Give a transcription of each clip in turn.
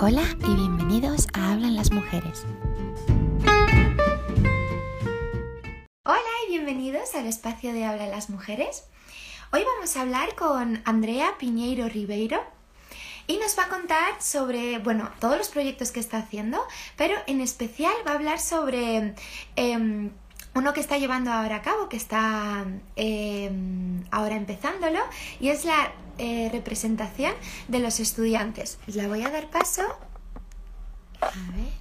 Hola y bienvenidos a Hablan las Mujeres. Hola y bienvenidos al espacio de Hablan las Mujeres. Hoy vamos a hablar con Andrea Piñeiro Ribeiro y nos va a contar sobre, bueno, todos los proyectos que está haciendo, pero en especial va a hablar sobre em, uno que está llevando ahora a cabo, que está em, ahora empezándolo, y es la eh, representación de los estudiantes. La voy a dar paso. A ver.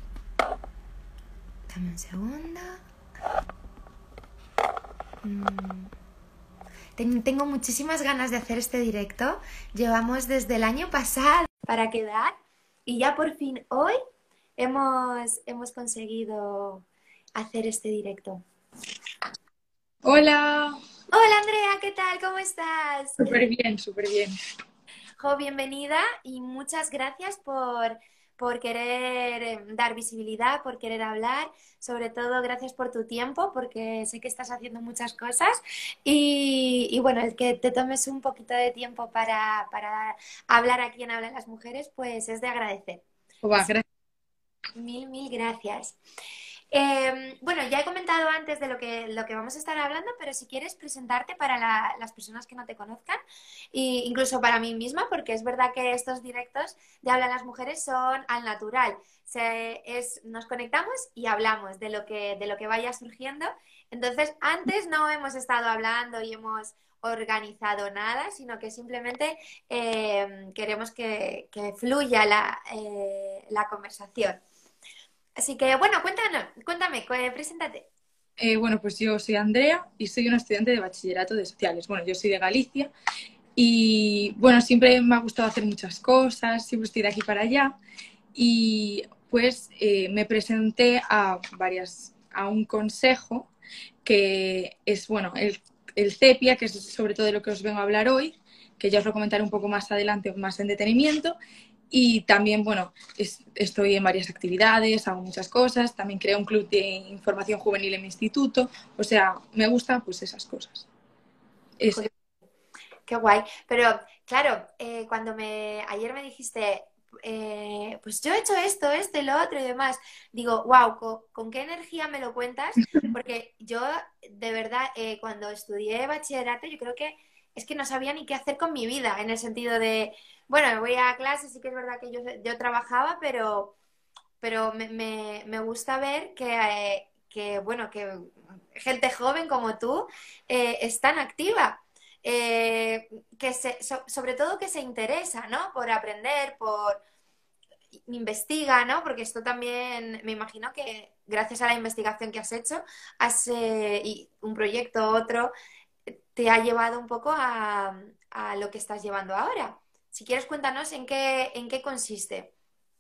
Dame un segundo. Mm. Tengo muchísimas ganas de hacer este directo. Llevamos desde el año pasado para quedar y ya por fin hoy hemos, hemos conseguido hacer este directo. Hola. Hola Andrea, ¿qué tal? ¿Cómo estás? Súper bien, súper bien. Jo, bienvenida y muchas gracias por, por querer eh, dar visibilidad, por querer hablar. Sobre todo, gracias por tu tiempo, porque sé que estás haciendo muchas cosas. Y, bueno, el que te tomes un poquito de tiempo para, para hablar aquí en Hablan las Mujeres, pues es de agradecer. gracias. Mil, mil gracias. Em, bueno, ya he comentado antes de lo que, lo que vamos a estar hablando, pero si quieres presentarte para las personas que no te conozcan, e incluso para mí misma, porque es verdad que estos directos de Hablan las Mujeres son al natural. nos conectamos y hablamos de lo, que, de lo que vaya surgiendo. Entonces, antes no hemos estado hablando y hemos organizado nada, sino que simplemente em, queremos que, fluya la, eh, la conversación. Así que, bueno, cuéntanos, cuéntame, preséntate. Eh, bueno, pues yo soy Andrea y soy una estudiante de bachillerato de sociales. Bueno, yo soy de Galicia y, bueno, siempre me ha gustado hacer muchas cosas, siempre estoy de aquí para allá y pues eh, me presenté a varias, a un consejo que es, bueno, el, el CEPIA, que es sobre todo de lo que os vengo a hablar hoy, que ya os lo comentaré un poco más adelante, más en detenimiento, y también, bueno, estoy en varias actividades, hago muchas cosas, también creo un club de información juvenil en mi instituto, o sea, me gustan pues esas cosas. Qué guay. Pero claro, eh, cuando me ayer me dijiste, eh, pues yo he hecho esto, esto y lo otro y demás, digo, wow, ¿con, qué energía me lo cuentas? Porque yo, de verdad, eh, cuando estudié bachillerato, yo creo que es que no sabía ni qué hacer con mi vida, en el sentido de, bueno, voy a clase, sí que es verdad que yo, trabajaba, pero, pero me, me, gusta ver que, que, bueno, que gente joven como tú eh, es tan activa. Eh, que se, sobre todo que se interesa, ¿no? Por aprender, por investiga, ¿no? Porque esto también, me imagino que gracias a la investigación que has hecho, has, eh, y un proyecto, otro, te ha llevado un poco a, a lo que estás llevando ahora. Si quieres, cuéntanos en qué, en qué consiste.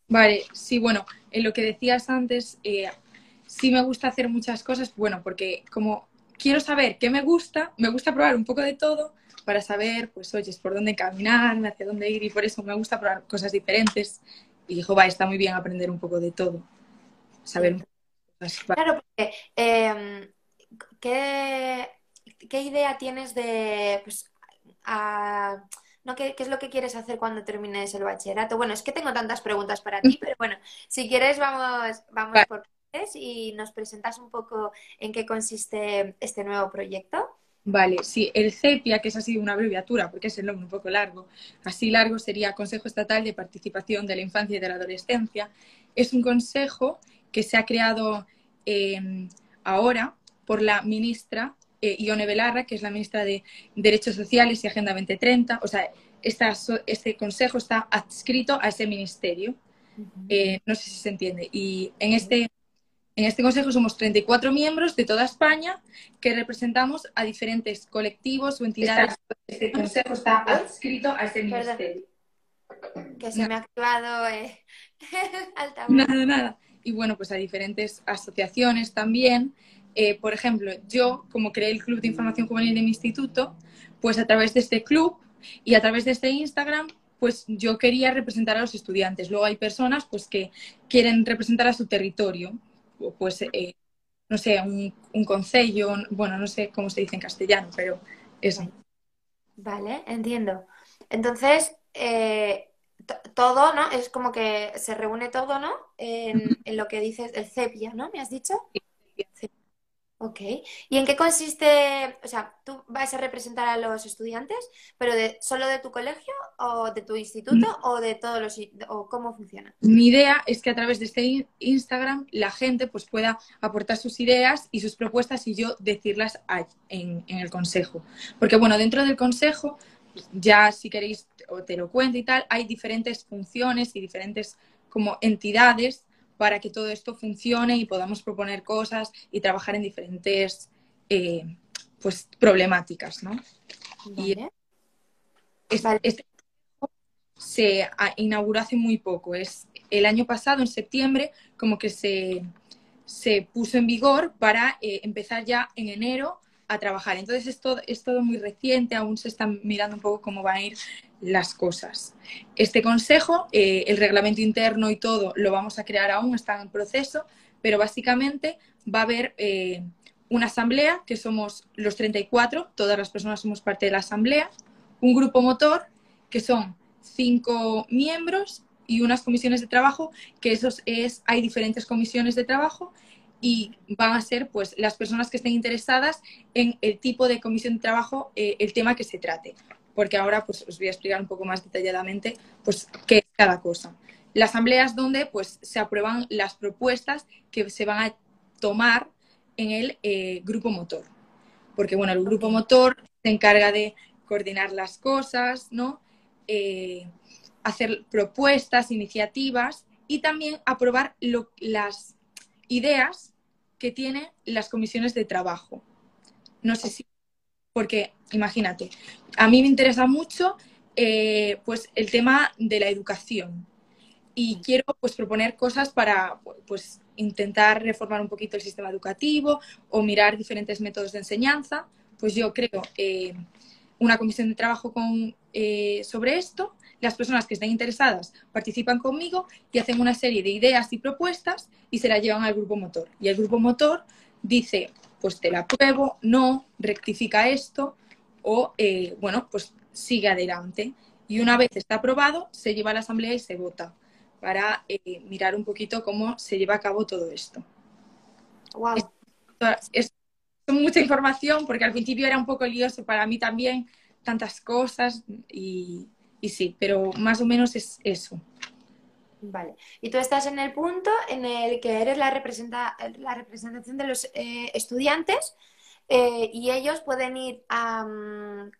Vale, sí, bueno, en lo que decías antes, eh, sí me gusta hacer muchas cosas, bueno, porque como quiero saber qué me gusta, me gusta probar un poco de todo para saber, pues, oye, por dónde caminar, hacia dónde ir, y por eso me gusta probar cosas diferentes. Y dijo, va, está muy bien aprender un poco de todo, saber un poco Claro, porque, em, ¿qué, ¿qué, idea tienes de, pues, a ¿no? ¿Qué, es lo que quieres hacer cuando termines el bachillerato? Bueno, es que tengo tantas preguntas para ti, pero bueno, si quieres vamos, vamos por partes y nos presentas un poco en qué consiste este nuevo proyecto. Vale, sí, el CEPIA, que es así una abreviatura, porque es el nombre un poco largo, así largo sería Consejo Estatal de Participación de la Infancia y de la Adolescencia, es un consejo que se ha creado eh, ahora por la ministra eh, Ione Belarra, que es la ministra de Derechos Sociales y Agenda 2030. O sea, este consejo está adscrito a ese ministerio. Eh, no sé si se entiende. Y en este, en este consejo somos 34 miembros de toda España que representamos a diferentes colectivos o entidades. Este consejo está adscrito a ese ministerio. Que se me ha activado eh, Nada, nada. Y bueno, pues a diferentes asociaciones también eh, por ejemplo, yo, como creé el Club de Información Juvenil de mi instituto, pues a través de este club y a través de este Instagram, pues yo quería representar a los estudiantes. Luego hay personas pues que quieren representar a su territorio, pues, eh, no sé, un, un concello, bueno, no sé cómo se dice en castellano, pero eso. Vale, entiendo. Entonces, eh, todo, ¿no? Es como que se reúne todo, ¿no? En, en lo que dices, el CEPIA, ¿no? ¿Me has dicho? Sí. Ok. ¿Y en qué consiste? O sea, tú vas a representar a los estudiantes, pero de, solo de tu colegio o de tu instituto Mm. o de todos los o cómo funciona. Mi idea es que a través de este in- Instagram la gente pues pueda aportar sus ideas y sus propuestas y yo decirlas en, en el consejo. Porque bueno, dentro del consejo, ya si queréis o te lo cuento y tal, hay diferentes funciones y diferentes como entidades para que todo esto funcione y podamos proponer cosas y trabajar en diferentes eh, pues problemáticas, ¿no? Y- Vale. Este se inauguró hace muy poco. Es el año pasado, en septiembre, como que se, se puso en vigor para eh, empezar ya en enero a trabajar. Entonces es todo, es todo muy reciente, aún se están mirando un poco cómo van a ir las cosas. Este consejo, eh, el reglamento interno y todo, lo vamos a crear aún, está en proceso, pero básicamente va a haber eh, una asamblea, que somos los 34, todas las personas somos parte de la asamblea, un grupo motor, que son cinco miembros y unas comisiones de trabajo, que esos es, hay diferentes comisiones de trabajo y van a ser pues las personas que estén interesadas en el tipo de comisión de trabajo, eh, el tema que se trate. Porque ahora pues os voy a explicar un poco más detalladamente pues qué es cada cosa. La asamblea es donde pues se aprueban las propuestas que se van a tomar en el eh, grupo motor. Porque bueno, el grupo motor se encarga de coordinar las cosas, ¿no? Eh, hacer propuestas, iniciativas y también aprobar lo- las ideas que tienen las comisiones de trabajo. No sé si, porque imagínate, a mí me interesa mucho eh, pues el tema de la educación y quiero pues proponer cosas para pues intentar reformar un poquito el sistema educativo o mirar diferentes métodos de enseñanza. Pues yo creo eh, una comisión de trabajo con, eh, sobre esto. Las personas que estén interesadas participan conmigo y hacen una serie de ideas y propuestas y se la llevan al grupo motor. Y el grupo motor dice, pues te la apruebo, no, rectifica esto o, eh, bueno, pues sigue adelante. Y una vez está aprobado, se lleva a la asamblea y se vota para eh, mirar un poquito cómo se lleva a cabo todo esto. Wow. Es, es mucha información porque al principio era un poco lioso para mí también, tantas cosas y, y sí, pero más o menos es eso. Vale. Y tú estás en el punto en el que eres la, representa la representación de los eh, estudiantes eh, y ellos pueden ir a, mm,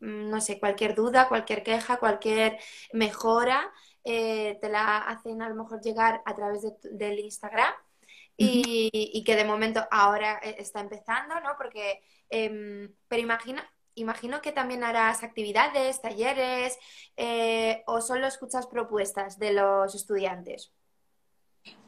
no sé, cualquier duda, cualquier queja, cualquier mejora, eh, te la hacen a lo mejor llegar a través de, del Instagram y, y, que de momento ahora eh, está empezando, ¿no? Porque, eh, pero imagina, imagino que también harás actividades, talleres, eh, o solo escuchas propuestas de los estudiantes.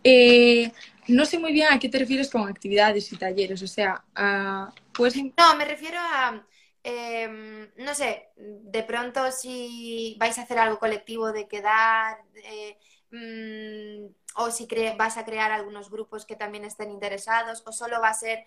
Eh, no sé muy bien a qué te refieres con actividades y talleres, o sea, a, pues... No, me refiero a, eh, no sé, de pronto si vais a hacer algo colectivo de quedar, eh, mmm, o si vas a crear algunos grupos que también estén interesados, o solo va a ser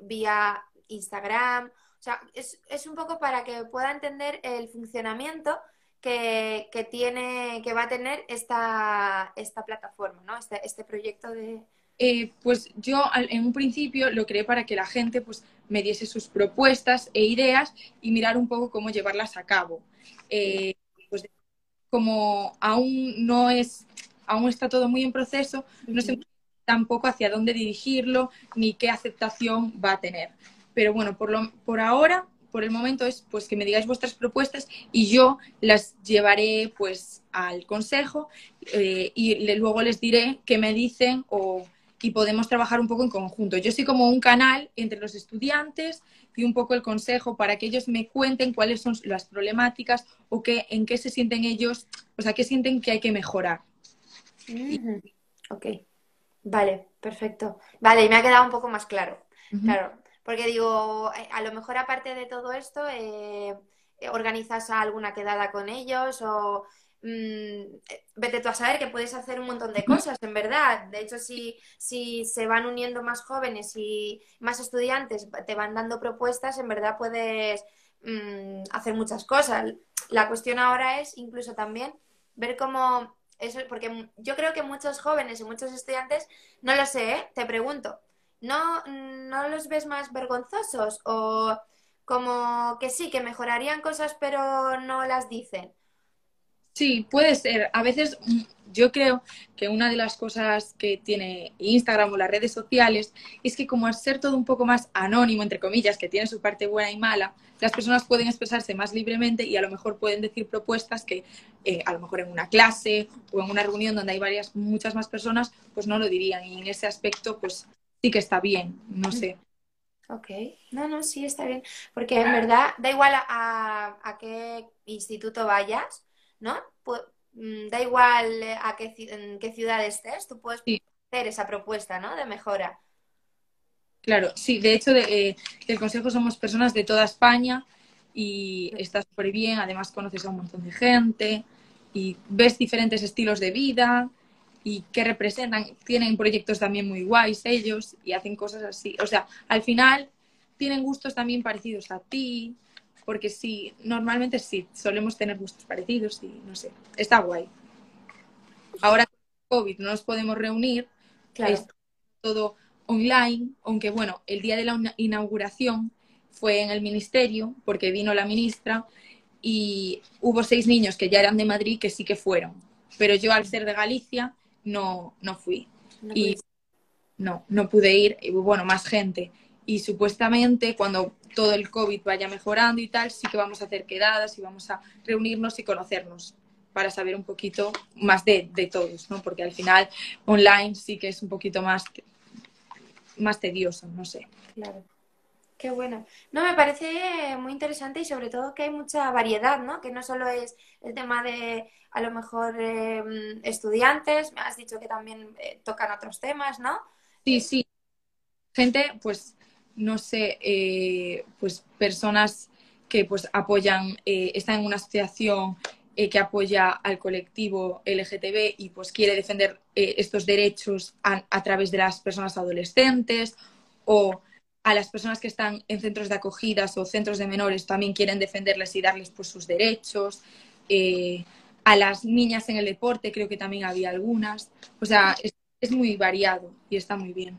vía Instagram. O sea, es, es, un poco para que pueda entender el funcionamiento que, que, tiene, que va a tener esta, esta plataforma, ¿no? Este, este proyecto de... Eh, pues yo en un principio lo creé para que la gente pues, me diese sus propuestas e ideas y mirar un poco cómo llevarlas a cabo. Eh, pues, como aún no es, aún está todo muy en proceso, no sé tampoco hacia dónde dirigirlo ni qué aceptación va a tener. Pero bueno, por, lo, por ahora, por el momento es pues que me digáis vuestras propuestas y yo las llevaré pues al consejo eh, y le, luego les diré qué me dicen o, y podemos trabajar un poco en conjunto. Yo soy como un canal entre los estudiantes y un poco el consejo para que ellos me cuenten cuáles son las problemáticas o qué, en qué se sienten ellos, o sea, qué sienten que hay que mejorar. Mm -hmm. Ok, vale, perfecto. Vale, y me ha quedado un poco más claro. Uh -huh. Claro, porque digo, a lo mejor aparte de todo esto, eh, organizas alguna quedada con ellos o mmm, vete tú a saber que puedes hacer un montón de cosas, en verdad. De hecho, si, si se van uniendo más jóvenes y más estudiantes te van dando propuestas, en verdad puedes mm, hacer muchas cosas. La cuestión ahora es incluso también ver cómo eso, porque yo creo que muchos jóvenes y muchos estudiantes, no lo sé, ¿eh? te pregunto, ¿no, ¿no los ves más vergonzosos o como que sí, que mejorarían cosas pero no las dicen? Sí, puede ser. A veces yo creo que una de las cosas que tiene Instagram o las redes sociales es que como al ser todo un poco más anónimo, entre comillas, que tiene su parte buena y mala, las personas pueden expresarse más libremente y a lo mejor pueden decir propuestas que eh, a lo mejor en una clase o en una reunión donde hay varias, muchas más personas, pues no lo dirían. Y en ese aspecto, pues sí que está bien, no sé. Ok, no, no, sí está bien. Porque en verdad da igual a, a qué instituto vayas, ¿no? Mm, da igual eh, a qué, en qué ciudad estés, tú puedes hacer esa propuesta, ¿no? De mejora. Claro, sí, de hecho, de, eh, del Consejo somos personas de toda España y está súper bien, además conoces a un montón de gente y ves diferentes estilos de vida y que representan, tienen proyectos también muy guays ellos y hacen cosas así. O sea, al final tienen gustos también parecidos a ti, porque sí, normalmente sí, solemos tener gustos parecidos y no sé, está guay. Ahora COVID no nos podemos reunir, es todo online, aunque bueno, el día de la inauguración fue en el ministerio porque vino la ministra y hubo seis niños que ya eran de Madrid que sí que fueron, pero yo al ser de Galicia no, no fui. y no, no pude ir, y bueno, más gente y supuestamente cuando todo el COVID vaya mejorando y tal, sí que vamos a hacer quedadas y vamos a reunirnos y conocernos para saber un poquito más de, todos, ¿no? Porque al final online sí que es un poquito más, más tedioso, no sé. Claro. Qué bueno. No, me parece muy interesante y sobre todo que hay mucha variedad, ¿no? Que no solo es el tema de a lo mejor em, estudiantes, me has dicho que también eh, tocan otros temas, ¿no? Sí, sí. Gente, pues no sé, eh, pues personas que pues apoyan, eh, están en una asociación eh, que apoya al colectivo LGTB y pues quiere defender estos derechos a, través de las personas adolescentes o a las personas que están en centros de acogidas o centros de menores también quieren defenderles y darles pues sus derechos. a las niñas en el deporte creo que también había algunas. O sea, es muy variado y está muy bien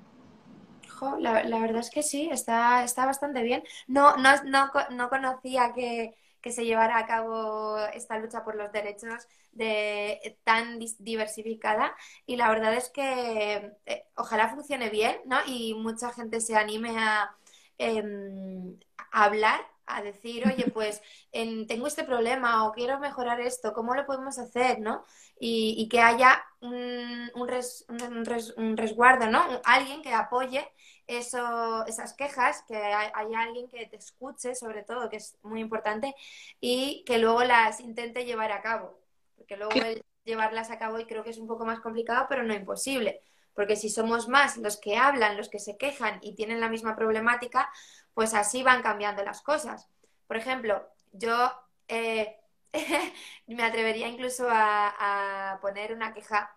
la, verdad es que sí, está, está bastante bien. No, no, no, no conocía que, se llevara a cabo esta lucha por los derechos de, tan diversificada y la verdad es que eh, ojalá funcione bien ¿no? y mucha gente se anime a, em, hablar a decir, oye, pues tengo este problema o quiero mejorar esto, ¿cómo lo podemos hacer? ¿no? Y, que haya un, un, resguardo, ¿no? Alguien que apoye eso, esas quejas, que haya alguien que te escuche, sobre todo, que es muy importante, y que luego las intente llevar a cabo. Porque luego el llevarlas a cabo y creo que es un poco más complicado, pero no imposible. Porque si somos más los que hablan, los que se quejan y tienen la misma problemática, pues así van cambiando las cosas. Por ejemplo, yo eh, me atrevería incluso a poner una queja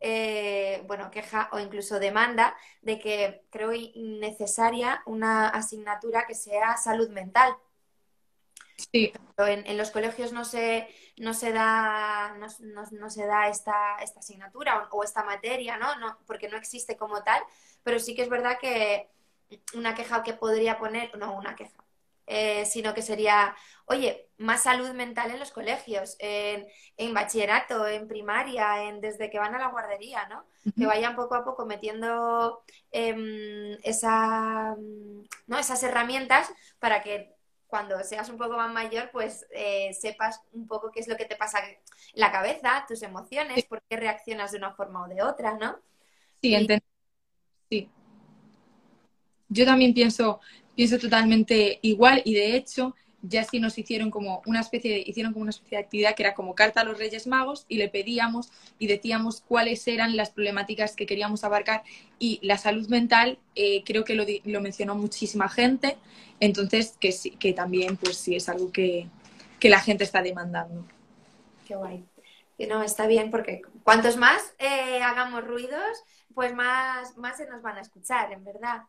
eh, bueno, queja o incluso demanda de que creo necesaria una asignatura que sea salud mental. Sí. En, los colegios no se, no se da, no, se da esta, esta asignatura o, esta materia, ¿no? ¿no? Porque no existe como tal, pero sí que es verdad que una queja que podría poner, no, una queja, eh, sino que sería, oye, más salud mental en los colegios, en, bachillerato, en primaria, en, desde que van a la guardería, ¿no? Que vayan poco a poco metiendo em, esa, ¿no? esas herramientas para que cuando seas un poco más mayor, pues eh, sepas un poco qué es lo que te pasa en la cabeza, tus emociones, por qué reaccionas de una forma o de otra, ¿no? Sí, Sí. Yo también pienso, pienso totalmente igual y de hecho ya sí nos hicieron como una especie de, hicieron como una especie de actividad que era como carta a los Reyes Magos y le pedíamos y decíamos cuáles eran las problemáticas que queríamos abarcar y la salud mental eh, creo que lo, lo, mencionó muchísima gente entonces que sí que también pues sí es algo que, que la gente está demandando. Qué guay. Que no está bien porque cuantos más eh, hagamos ruidos pues más más se nos van a escuchar en verdad.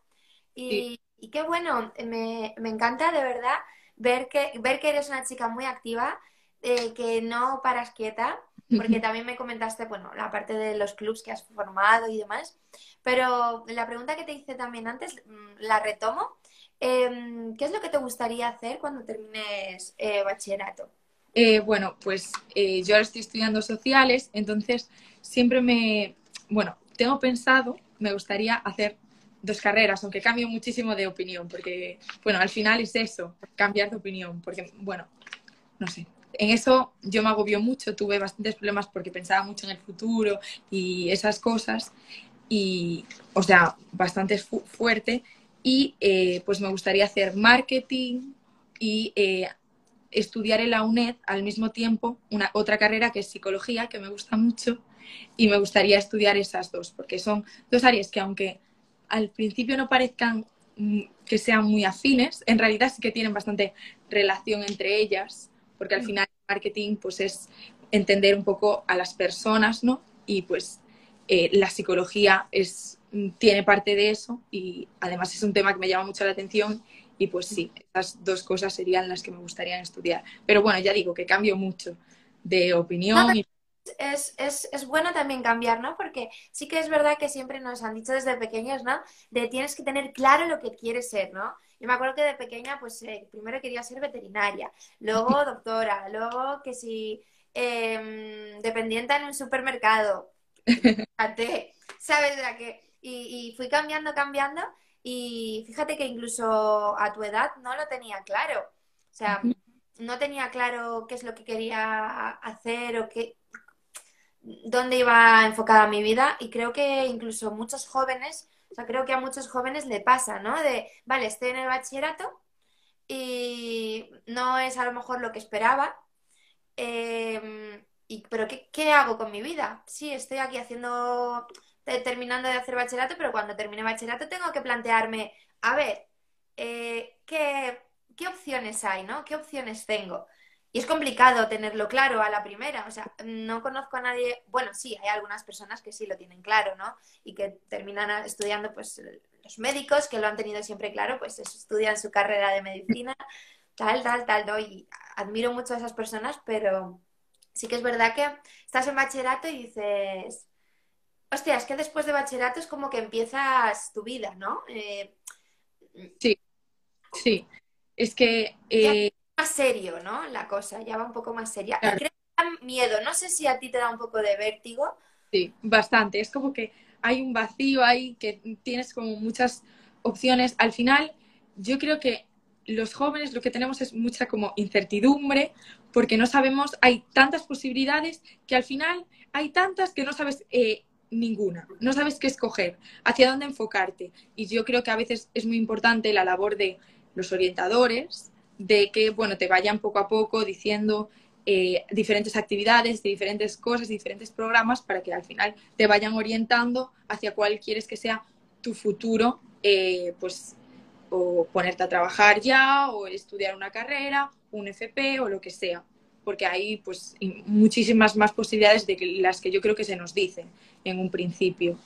Y, y qué bueno, me, encanta de verdad ver que, ver que eres una chica muy activa, eh, que no paras quieta, porque también me comentaste, bueno, la parte de los clubs que has formado y demás, pero la pregunta que te hice también antes, mm, la retomo. Em, ¿Qué es lo que te gustaría hacer cuando termines eh, bachillerato? Eh, bueno, pues yo ahora estoy estudiando sociales, entonces siempre me, bueno, tengo pensado, me gustaría hacer dos carreras, aunque cambio muchísimo de opinión, porque, bueno, al final es eso, cambiar de opinión, porque, bueno, no sé, en eso yo me agobio mucho, tuve bastantes problemas porque pensaba mucho en el futuro y esas cosas, y, o sea, bastante fuerte, y eh, pues me gustaría hacer marketing y estudiar en la UNED al mismo tiempo una otra carrera que es psicología, que me gusta mucho, y me gustaría estudiar esas dos, porque son dos áreas que aunque al principio no parezcan mm, que sean muy afines, en realidad sí que tienen bastante relación entre ellas, porque al mm. final el marketing pues es entender un poco a las personas, ¿no? Y pues eh, la psicología es, mm, tiene parte de eso y además es un tema que me llama mucho la atención y pues sí, esas dos cosas serían las que me gustaría estudiar. Pero bueno, ya digo que cambio mucho de opinión. Es, es, es, bueno también cambiar, ¿no? Porque sí que es verdad que siempre nos han dicho desde pequeños, ¿no? De tienes que tener claro lo que quieres ser, ¿no? Yo me acuerdo que de pequeña, pues eh, primero quería ser veterinaria, luego doctora, luego que si eh, dependiente en un supermercado, ¿sabes? La que, y, y fui cambiando, cambiando y fíjate que incluso a tu edad no lo tenía claro. O sea, no tenía claro qué es lo que quería hacer o qué, dónde iba enfocada mi vida. Y creo que incluso muchos jóvenes, o sea, creo que a muchos jóvenes le pasa, ¿no? De, vale, estoy en el bachillerato y no es a lo mejor lo que esperaba. Em, y, pero ¿qué, ¿qué hago con mi vida? Sí, estoy aquí haciendo terminando de hacer bachillerato, pero cuando termine bachillerato tengo que plantearme, a ver, eh, ¿qué, ¿qué, opciones hay, ¿no? ¿Qué opciones tengo? Y es complicado tenerlo claro a la primera, o sea, no conozco a nadie, bueno, sí, hay algunas personas que sí lo tienen claro, ¿no? Y que terminan estudiando, pues, los médicos que lo han tenido siempre claro, pues estudian su carrera de medicina, tal, tal, tal, ¿no? Y admiro mucho a esas personas, pero sí que es verdad que estás en bachillerato y dices, Hostia, es que después de bachillerato es como que empiezas tu vida, ¿no? Eh, sí, sí. Es que... Eh... más serio, ¿no? La cosa, ya va un poco más seria. Creo que da miedo, no sé si a ti te da un poco de vértigo. Sí, bastante. Es como que hay un vacío ahí, que tienes como muchas opciones. Al final, yo creo que los jóvenes lo que tenemos es mucha como incertidumbre, porque no sabemos, hay tantas posibilidades que al final hay tantas que no sabes eh, ninguna, no sabes qué escoger, hacia dónde enfocarte. Y yo creo que a veces es muy importante la labor de los orientadores, de que, bueno, te vayan poco a poco diciendo eh, diferentes actividades, diferentes cosas, diferentes programas para que al final te vayan orientando hacia cuál quieres que sea tu futuro, eh, pues o ponerte a trabajar ya, o estudiar una carrera, un FP o lo que sea porque hay pues muchísimas más posibilidades de las que yo creo que se nos dicen en un principio.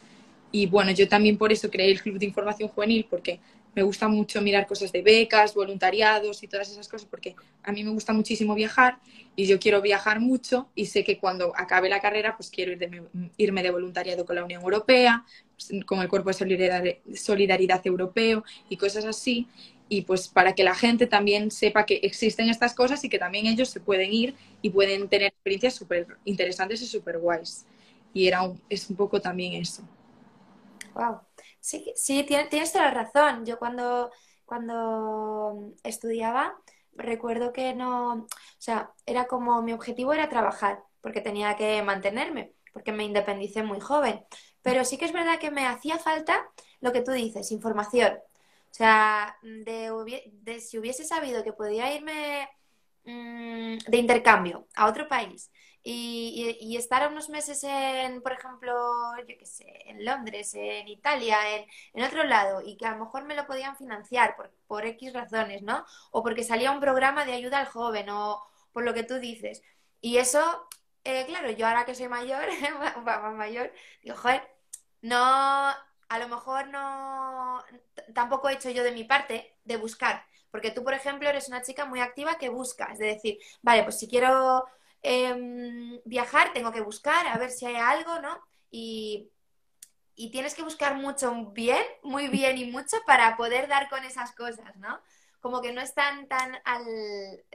Y bueno, yo también por eso creé el Club de Información Juvenil, porque me gusta mucho mirar cosas de becas, voluntariados y todas esas cosas, porque a mí me gusta muchísimo viajar y yo quiero viajar mucho y sé que cuando acabe la carrera pues quiero irme de voluntariado con la Unión Europea, pues, con el Cuerpo de Solidaridad Europeo y cosas así y pues para que la gente también sepa que existen estas cosas y que también ellos se pueden ir y pueden tener experiencias súper interesantes y súper guays. Y era es un poco también eso. Wow. Sí, sí tienes, toda la razón. Yo cuando, cuando estudiaba, recuerdo que no, o sea, era como mi objetivo era trabajar, porque tenía que mantenerme, porque me independicé muy joven. Pero sí que es verdad que me hacía falta lo que tú dices, información. O sea, de, si hubiese sabido que podía irme mm, de intercambio a otro país y, estar unos meses en, por ejemplo, yo qué sé, en Londres, en Italia, en, otro lado, y que a lo mejor me lo podían financiar por, por X razones, ¿no? O porque salía un programa de ayuda al joven, o por lo que tú dices. Y eso, eh, claro, yo ahora que soy mayor, más mayor, digo, joder, no, a lo mejor no, tampoco he hecho yo de mi parte de buscar, Porque tú, por ejemplo, eres una chica muy activa que busca, es decir, vale, pues si quiero em, viajar, tengo que buscar a ver si hay algo, ¿no? Y, y tienes que buscar mucho bien, muy bien y mucho para poder dar con esas cosas, ¿no? Como que no están tan, al,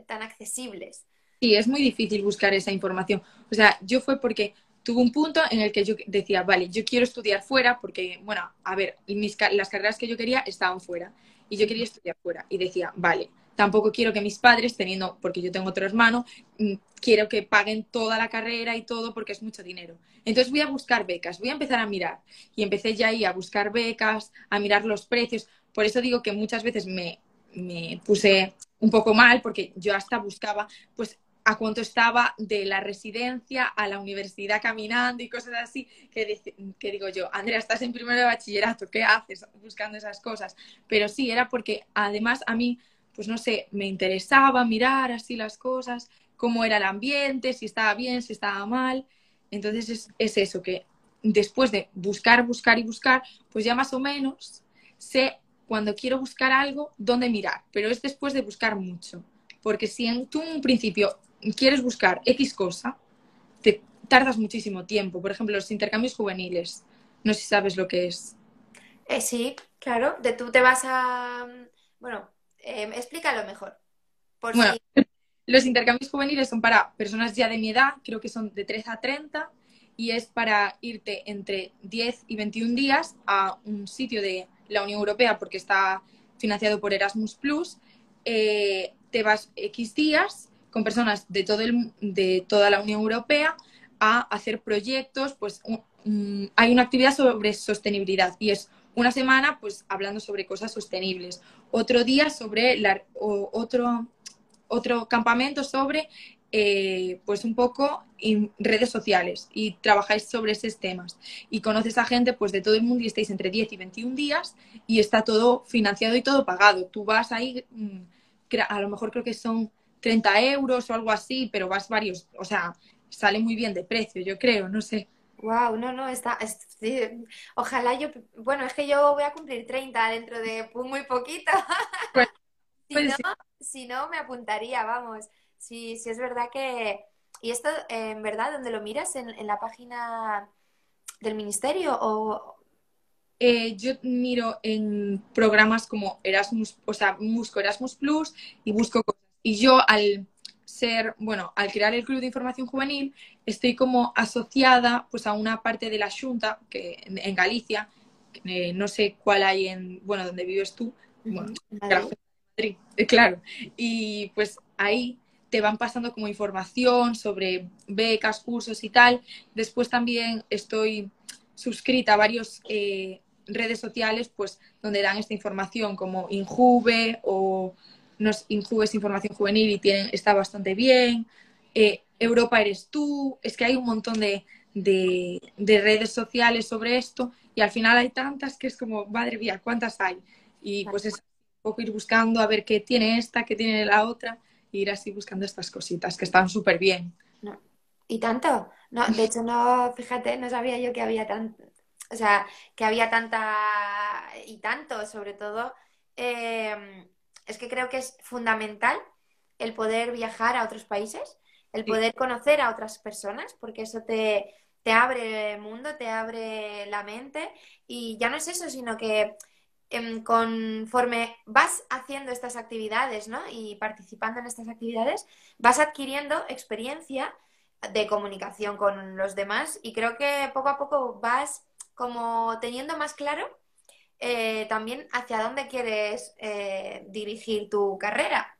tan accesibles. Sí, es muy difícil buscar esa información. O sea, yo fue porque tuve un punto en el que yo decía, vale, yo quiero estudiar fuera porque, bueno, a ver, mis, las carreras que yo quería estaban fuera y yo quería estudiar fuera. Y decía, vale, tampoco quiero que mis padres, teniendo, porque yo tengo otro hermano, mm, quiero que paguen toda la carrera y todo porque es mucho dinero. Entonces voy a buscar becas, voy a empezar a mirar. Y empecé ya ahí a buscar becas, a mirar los precios. Por eso digo que muchas veces me, me puse un poco mal porque yo hasta buscaba, pues a cuánto estaba de la residencia a la universidad caminando y cosas así, que, que, digo yo, Andrea, estás en primero de bachillerato, ¿qué haces buscando esas cosas? Pero sí, era porque además a mí, pues no sé, me interesaba mirar así las cosas, cómo era el ambiente, si estaba bien, si estaba mal. Entonces es, es eso, que después de buscar, buscar y buscar, pues ya más o menos sé cuando quiero buscar algo, dónde mirar, pero es después de buscar mucho. Porque si en tú un principio quieres buscar X cosa, te tardas muchísimo tiempo. Por ejemplo, los intercambios juveniles. No sé si sabes lo que es. Eh, sí, claro. De tú te vas a. Bueno, eh, explícalo mejor. bueno, los intercambios juveniles son para personas ya de mi edad, creo que son de 13 a 30, y es para irte entre 10 y 21 días a un sitio de la Unión Europea porque está financiado por Erasmus Plus. Eh, te vas X días con personas de, todo el, de toda la Unión Europea a hacer proyectos, pues hay una actividad sobre sostenibilidad y es una semana pues hablando sobre cosas sostenibles, otro día sobre la, otro, otro campamento sobre eh, pues un poco en redes sociales y trabajáis sobre esos temas y conoces a gente pues de todo el mundo y estáis entre 10 y 21 días y está todo financiado y todo pagado. Tú vas ahí, mm, a lo mejor creo que son 30 euros o algo así, pero vas varios, o sea, sale muy bien de precio, yo creo, no sé. Wow, no, no, está, ojalá yo, bueno, es que yo voy a cumplir 30 dentro de muy poquito. Pues, si, pues no, si no, me apuntaría, vamos. Si, si es verdad que, y esto, en verdad, ¿dónde lo miras? ¿En, en la página del ministerio o...? Eh, yo miro en programas como Erasmus, o sea, busco Erasmus Plus y busco y yo al ser, bueno, al crear el Club de Información Juvenil, estoy como asociada pues a una parte de la Junta, que en, Galicia, eh, no sé cuál hay en, bueno, donde vives tú, bueno, Madrid, eh, claro, y pues ahí te van pasando como información sobre becas, cursos y tal. Después también estoy suscrita a varias eh, redes sociales pues donde dan esta información como Injuve o nos Injubes Información Juvenil y tienen, está bastante bien. Eh, Europa eres tú, es que hay un montón de, de, redes sociales sobre esto y al final hay tantas que es como, madre mía, ¿cuántas hay? Y pues es un poco ir buscando a ver qué tiene esta, qué tiene la otra, e ir así buscando estas cositas que están súper bien. ¿Y tanto? No, de hecho, no, fíjate, no sabía yo que había tan, o sea, que había tanta y tanto, sobre todo. Eh, es que creo que es fundamental el poder viajar a otros países, el poder conocer a otras personas, porque eso te, te abre el mundo, te abre la mente. Y ya no es eso, sino que em, conforme vas haciendo estas actividades ¿no? y participando en estas actividades, vas adquiriendo experiencia de comunicación con los demás. Y creo que poco a poco vas como teniendo más claro eh, también hacia dónde quieres eh, dirigir tu carrera.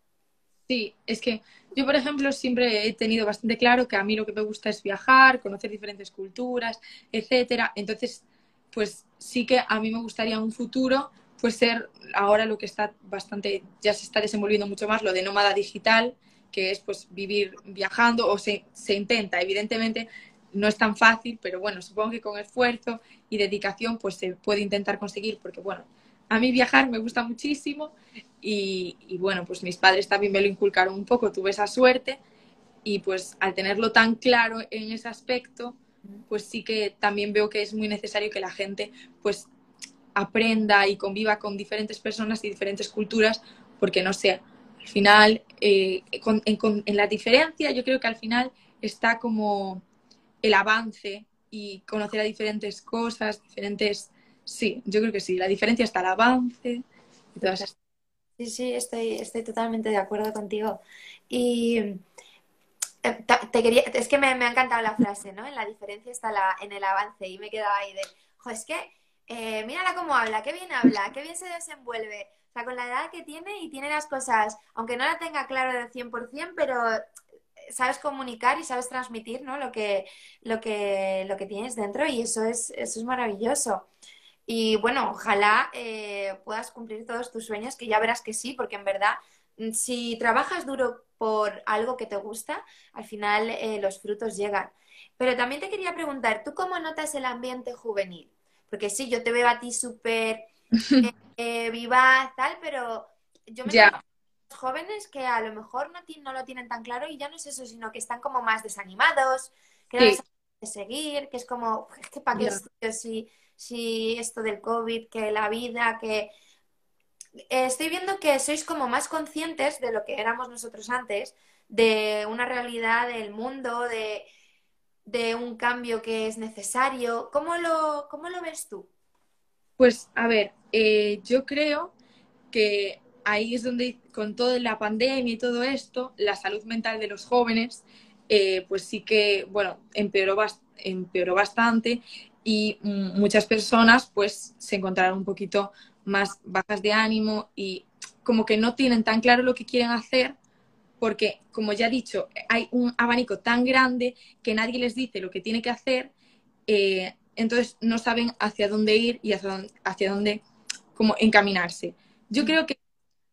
Sí, es que yo, por ejemplo, siempre he tenido bastante claro que a mí lo que me gusta es viajar, conocer diferentes culturas, etcétera. Entonces, pues sí que a mí me gustaría un futuro pues ser ahora lo que está bastante, ya se está desenvolviendo mucho más, lo de nómada digital, que es pues vivir viajando o se, se intenta. Evidentemente no es tan fácil, pero bueno, supongo que con esfuerzo y dedicación pues se puede intentar conseguir, porque bueno, a mí viajar me gusta muchísimo y, bueno, pues mis padres también me lo inculcaron un poco, tuve esa suerte y pues al tenerlo tan claro en ese aspecto, pues sí que también veo que es muy necesario que la gente pues aprenda y conviva con diferentes personas y diferentes culturas, porque no sé, al final, eh, en, la diferencia yo creo que al final está como el avance y conocer a diferentes cosas, diferentes... Sí, yo creo que sí, la diferencia está el avance y todas Sí, sí, estoy, estoy totalmente de acuerdo contigo. Y eh, te quería, es que me, ha encantado la frase, ¿no? En la diferencia está la, en el avance y me he quedado ahí de, jo, es que eh, mírala cómo habla, qué bien habla, qué bien se desenvuelve. O sea, con la edad que tiene y tiene las cosas, aunque no la tenga claro del 100%, pero sabes comunicar y sabes transmitir, ¿no? Lo que, lo que, lo que tienes dentro y eso es, eso es maravilloso. Y bueno, ojalá eh, puedas cumplir todos tus sueños, que ya verás que sí, porque en verdad, mm, si trabajas duro por algo que te gusta, al final eh, los frutos llegan. Pero también te quería preguntar, ¿tú cómo notas el ambiente juvenil? Porque sí, yo te veo a ti súper eh, vivaz, tal, pero yo me yeah. Jóvenes que a lo mejor no, no, lo tienen tan claro y ya no es eso, sino que están como más desanimados, que no les de seguir, que es como, es que para qué si, si esto del COVID, que la vida, que... estoy viendo que sois como más conscientes de lo que éramos nosotros antes, de una realidad del mundo, de de un cambio que es necesario. ¿Cómo lo, cómo lo ves tú? Pues a ver, eh, yo creo que ahí es donde con toda la pandemia y todo esto, la salud mental de los jóvenes, eh, pues sí que, bueno, empeoró, empeoró bastante y muchas personas pues se encontraron un poquito más bajas de ánimo y como que no tienen tan claro lo que quieren hacer porque, como ya he dicho, hay un abanico tan grande que nadie les dice lo que tiene que hacer, eh, entonces no saben hacia dónde ir y hacia dónde, como encaminarse. Yo creo que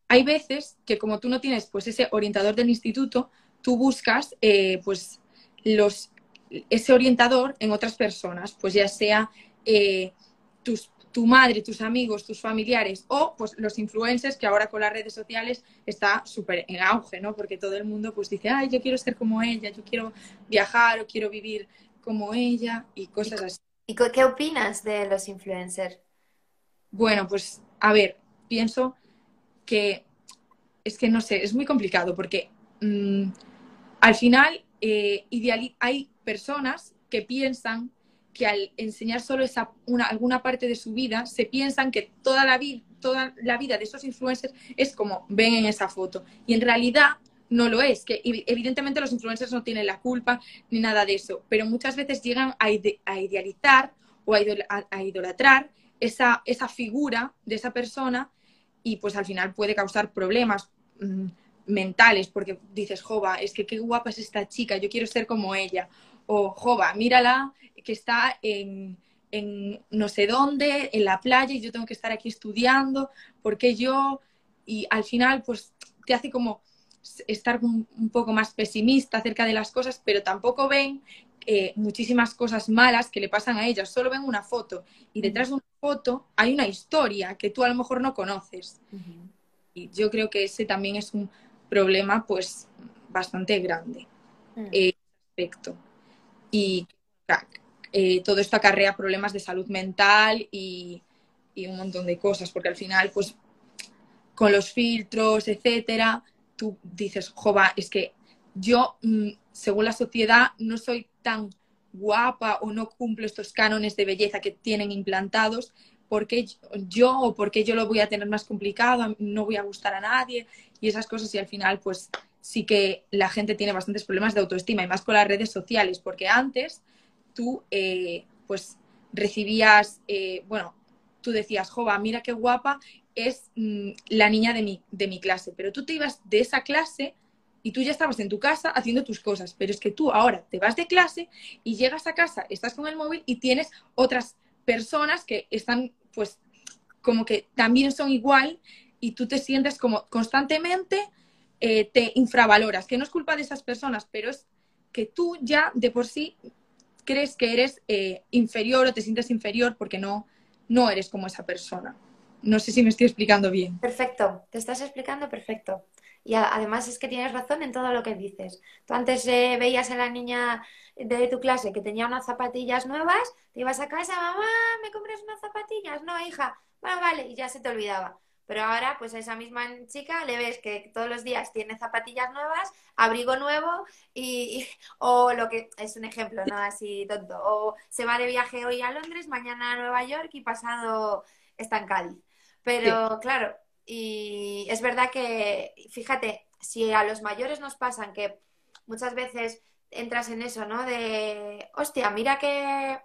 hay veces que como tú no tienes pues ese orientador del instituto, tú buscas eh, pues los, ese orientador en otras personas, pues ya sea eh, tus tu madre, tus amigos, tus familiares o pues los influencers que ahora con las redes sociales está súper en auge, ¿no? Porque todo el mundo pues dice, ay, yo quiero ser como ella, yo quiero viajar o quiero vivir como ella y cosas así. ¿Y qué opinas de los influencers? Bueno, pues a ver, pienso que es que no sé, es muy complicado porque mm, al final eh, hay personas que piensan que al enseñar solo esa, una, alguna parte de su vida, se piensan que toda la, toda la vida de esos influencers es como ven en esa foto. Y en realidad no lo es, que evidentemente los influencers no tienen la culpa ni nada de eso, pero muchas veces llegan a, idealizar o a, idolatrar esa, esa, figura de esa persona y pues al final puede causar problemas mm, mentales porque dices, jova, es que qué guapa es esta chica, yo quiero ser como ella o jova, mírala que está en, no sé dónde, en la playa y yo tengo que estar aquí estudiando, porque yo, y al final pues te hace como estar un, poco más pesimista acerca de las cosas, pero tampoco ven eh, muchísimas cosas malas que le pasan a ellas, solo ven una foto y detrás de una foto hay una historia que tú a lo mejor no conoces. Y yo creo que ese también es un problema pues bastante grande. Eh, respecto y eh, todo esto acarrea problemas de salud mental y, un montón de cosas, porque al final, pues, con los filtros, etcétera, tú dices, jova, es que yo, mm, según la sociedad, no soy tan guapa o no cumplo estos cánones de belleza que tienen implantados, porque yo o porque yo lo voy a tener más complicado, no voy a gustar a nadie y esas cosas y al final pues sí que la gente tiene bastantes problemas de autoestima y más con las redes sociales, porque antes tú eh, pues recibías, eh, bueno, tú decías, jova, mira qué guapa es mm, la niña de mi, de mi clase, pero tú te ibas de esa clase y tú ya estabas en tu casa haciendo tus cosas, pero es que tú ahora te vas de clase y llegas a casa, estás con el móvil y tienes otras personas que están pues como que también son igual y tú te sientes como constantemente eh, te infravaloras, que no es culpa de esas personas, pero es que tú ya de por sí crees que eres eh, inferior o te sientes inferior porque no, no eres como esa persona. No sé si me estoy explicando bien. Perfecto, te estás explicando perfecto. Y además es que tienes razón en todo lo que dices. Tú antes eh, veías a la niña de tu clase que tenía unas zapatillas nuevas, te ibas a casa, mamá, ¿me compras unas zapatillas? No, hija, bueno, vale, y ya se te olvidaba Pero ahora, pues a esa misma chica le ves que todos los días tiene zapatillas nuevas, abrigo nuevo y, o lo que es un ejemplo, ¿no? Así tonto. O se va de viaje hoy a Londres, mañana a Nueva York y pasado está en Cádiz. Pero claro, y es verdad que, fíjate, si a los mayores nos pasan que muchas veces entras en eso, ¿no? De, hostia, mira que,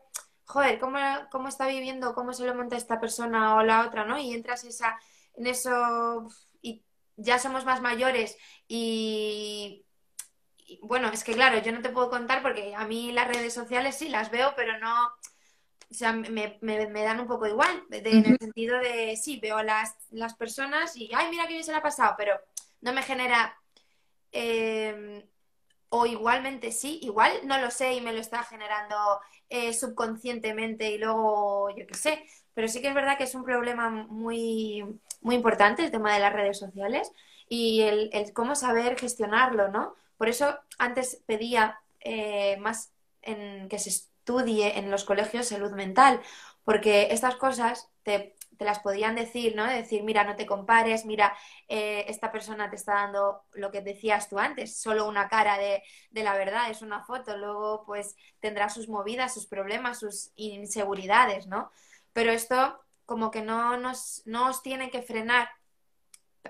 joder, ¿cómo, cómo está viviendo, cómo se lo monta esta persona o la otra, ¿no? Y entras esa, en eso y ya somos más mayores y, bueno, es que claro, yo no te puedo contar porque a mí las redes sociales sí las veo, pero no, o sea, me, me, dan un poco igual, en el sentido de, sí, veo las, las personas y, ay, mira qué bien se la ha pasado, pero no me genera... Eh, o igualmente sí, igual no lo sé y me lo está generando eh, subconscientemente y luego yo qué sé, pero sí que es verdad que es un problema muy, muy importante el tema de las redes sociales y el, cómo saber gestionarlo, ¿no? Por eso antes pedía eh, más en que se estudie en los colegios salud mental, porque estas cosas te, te las podían decir, ¿no? Decir, mira, no te compares, mira, eh, esta persona te está dando lo que decías tú antes, solo una cara de, la verdad, es una foto, luego pues tendrá sus movidas, sus problemas, sus inseguridades, ¿no? Pero esto como que no nos, no os tiene que frenar,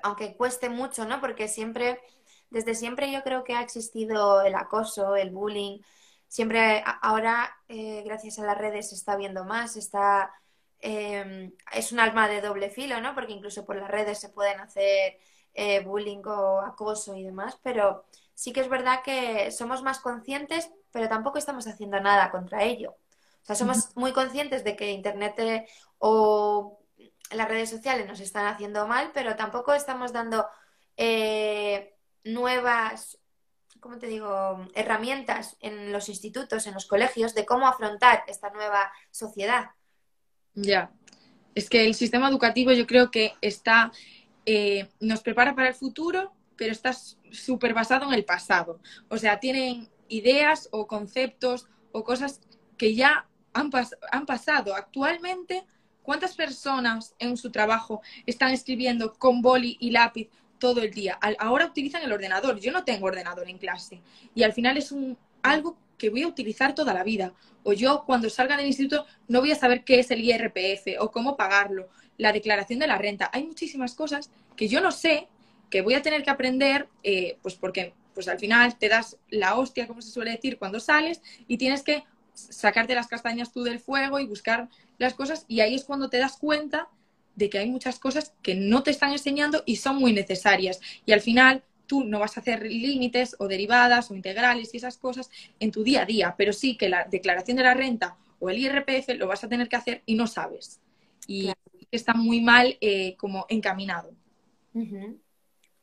aunque cueste mucho, ¿no? Porque siempre, desde siempre yo creo que ha existido el acoso, el bullying, siempre ahora, eh, gracias a las redes, se está viendo más, está Em, es un alma de doble filo, ¿no? Porque incluso por las redes se pueden hacer eh, bullying o acoso y demás, pero sí que es verdad que somos más conscientes, pero tampoco estamos haciendo nada contra ello. O sea, somos muy conscientes de que Internet eh, o las redes sociales nos están haciendo mal, pero tampoco estamos dando eh, nuevas, ¿cómo te digo?, herramientas en los institutos, en los colegios, de cómo afrontar esta nueva sociedad. Ya. Es que el sistema educativo yo creo que está, eh, nos prepara para el futuro, pero está súper basado en el pasado. O sea, tienen ideas o conceptos o cosas que ya han, han pasado. Actualmente, ¿cuántas personas en su trabajo están escribiendo con boli y lápiz todo el día? Ahora utilizan el ordenador. Yo no tengo ordenador en clase. Y al final es un, algo que voy a utilizar toda la vida. O yo cuando salga del instituto no voy a saber qué es el IRPF o cómo pagarlo, la declaración de la renta. Hay muchísimas cosas que yo no sé, que voy a tener que aprender, eh, pues porque pues al final te das la hostia, como se suele decir, cuando sales y tienes que sacarte las castañas tú del fuego y buscar las cosas y ahí es cuando te das cuenta de que hay muchas cosas que no te están enseñando y son muy necesarias. Y al final tú no vas a hacer límites o derivadas o integrales y esas cosas en tu día a día, pero sí que la declaración de la renta o el IRPF lo vas a tener que hacer y no sabes. Y está muy mal eh, como encaminado.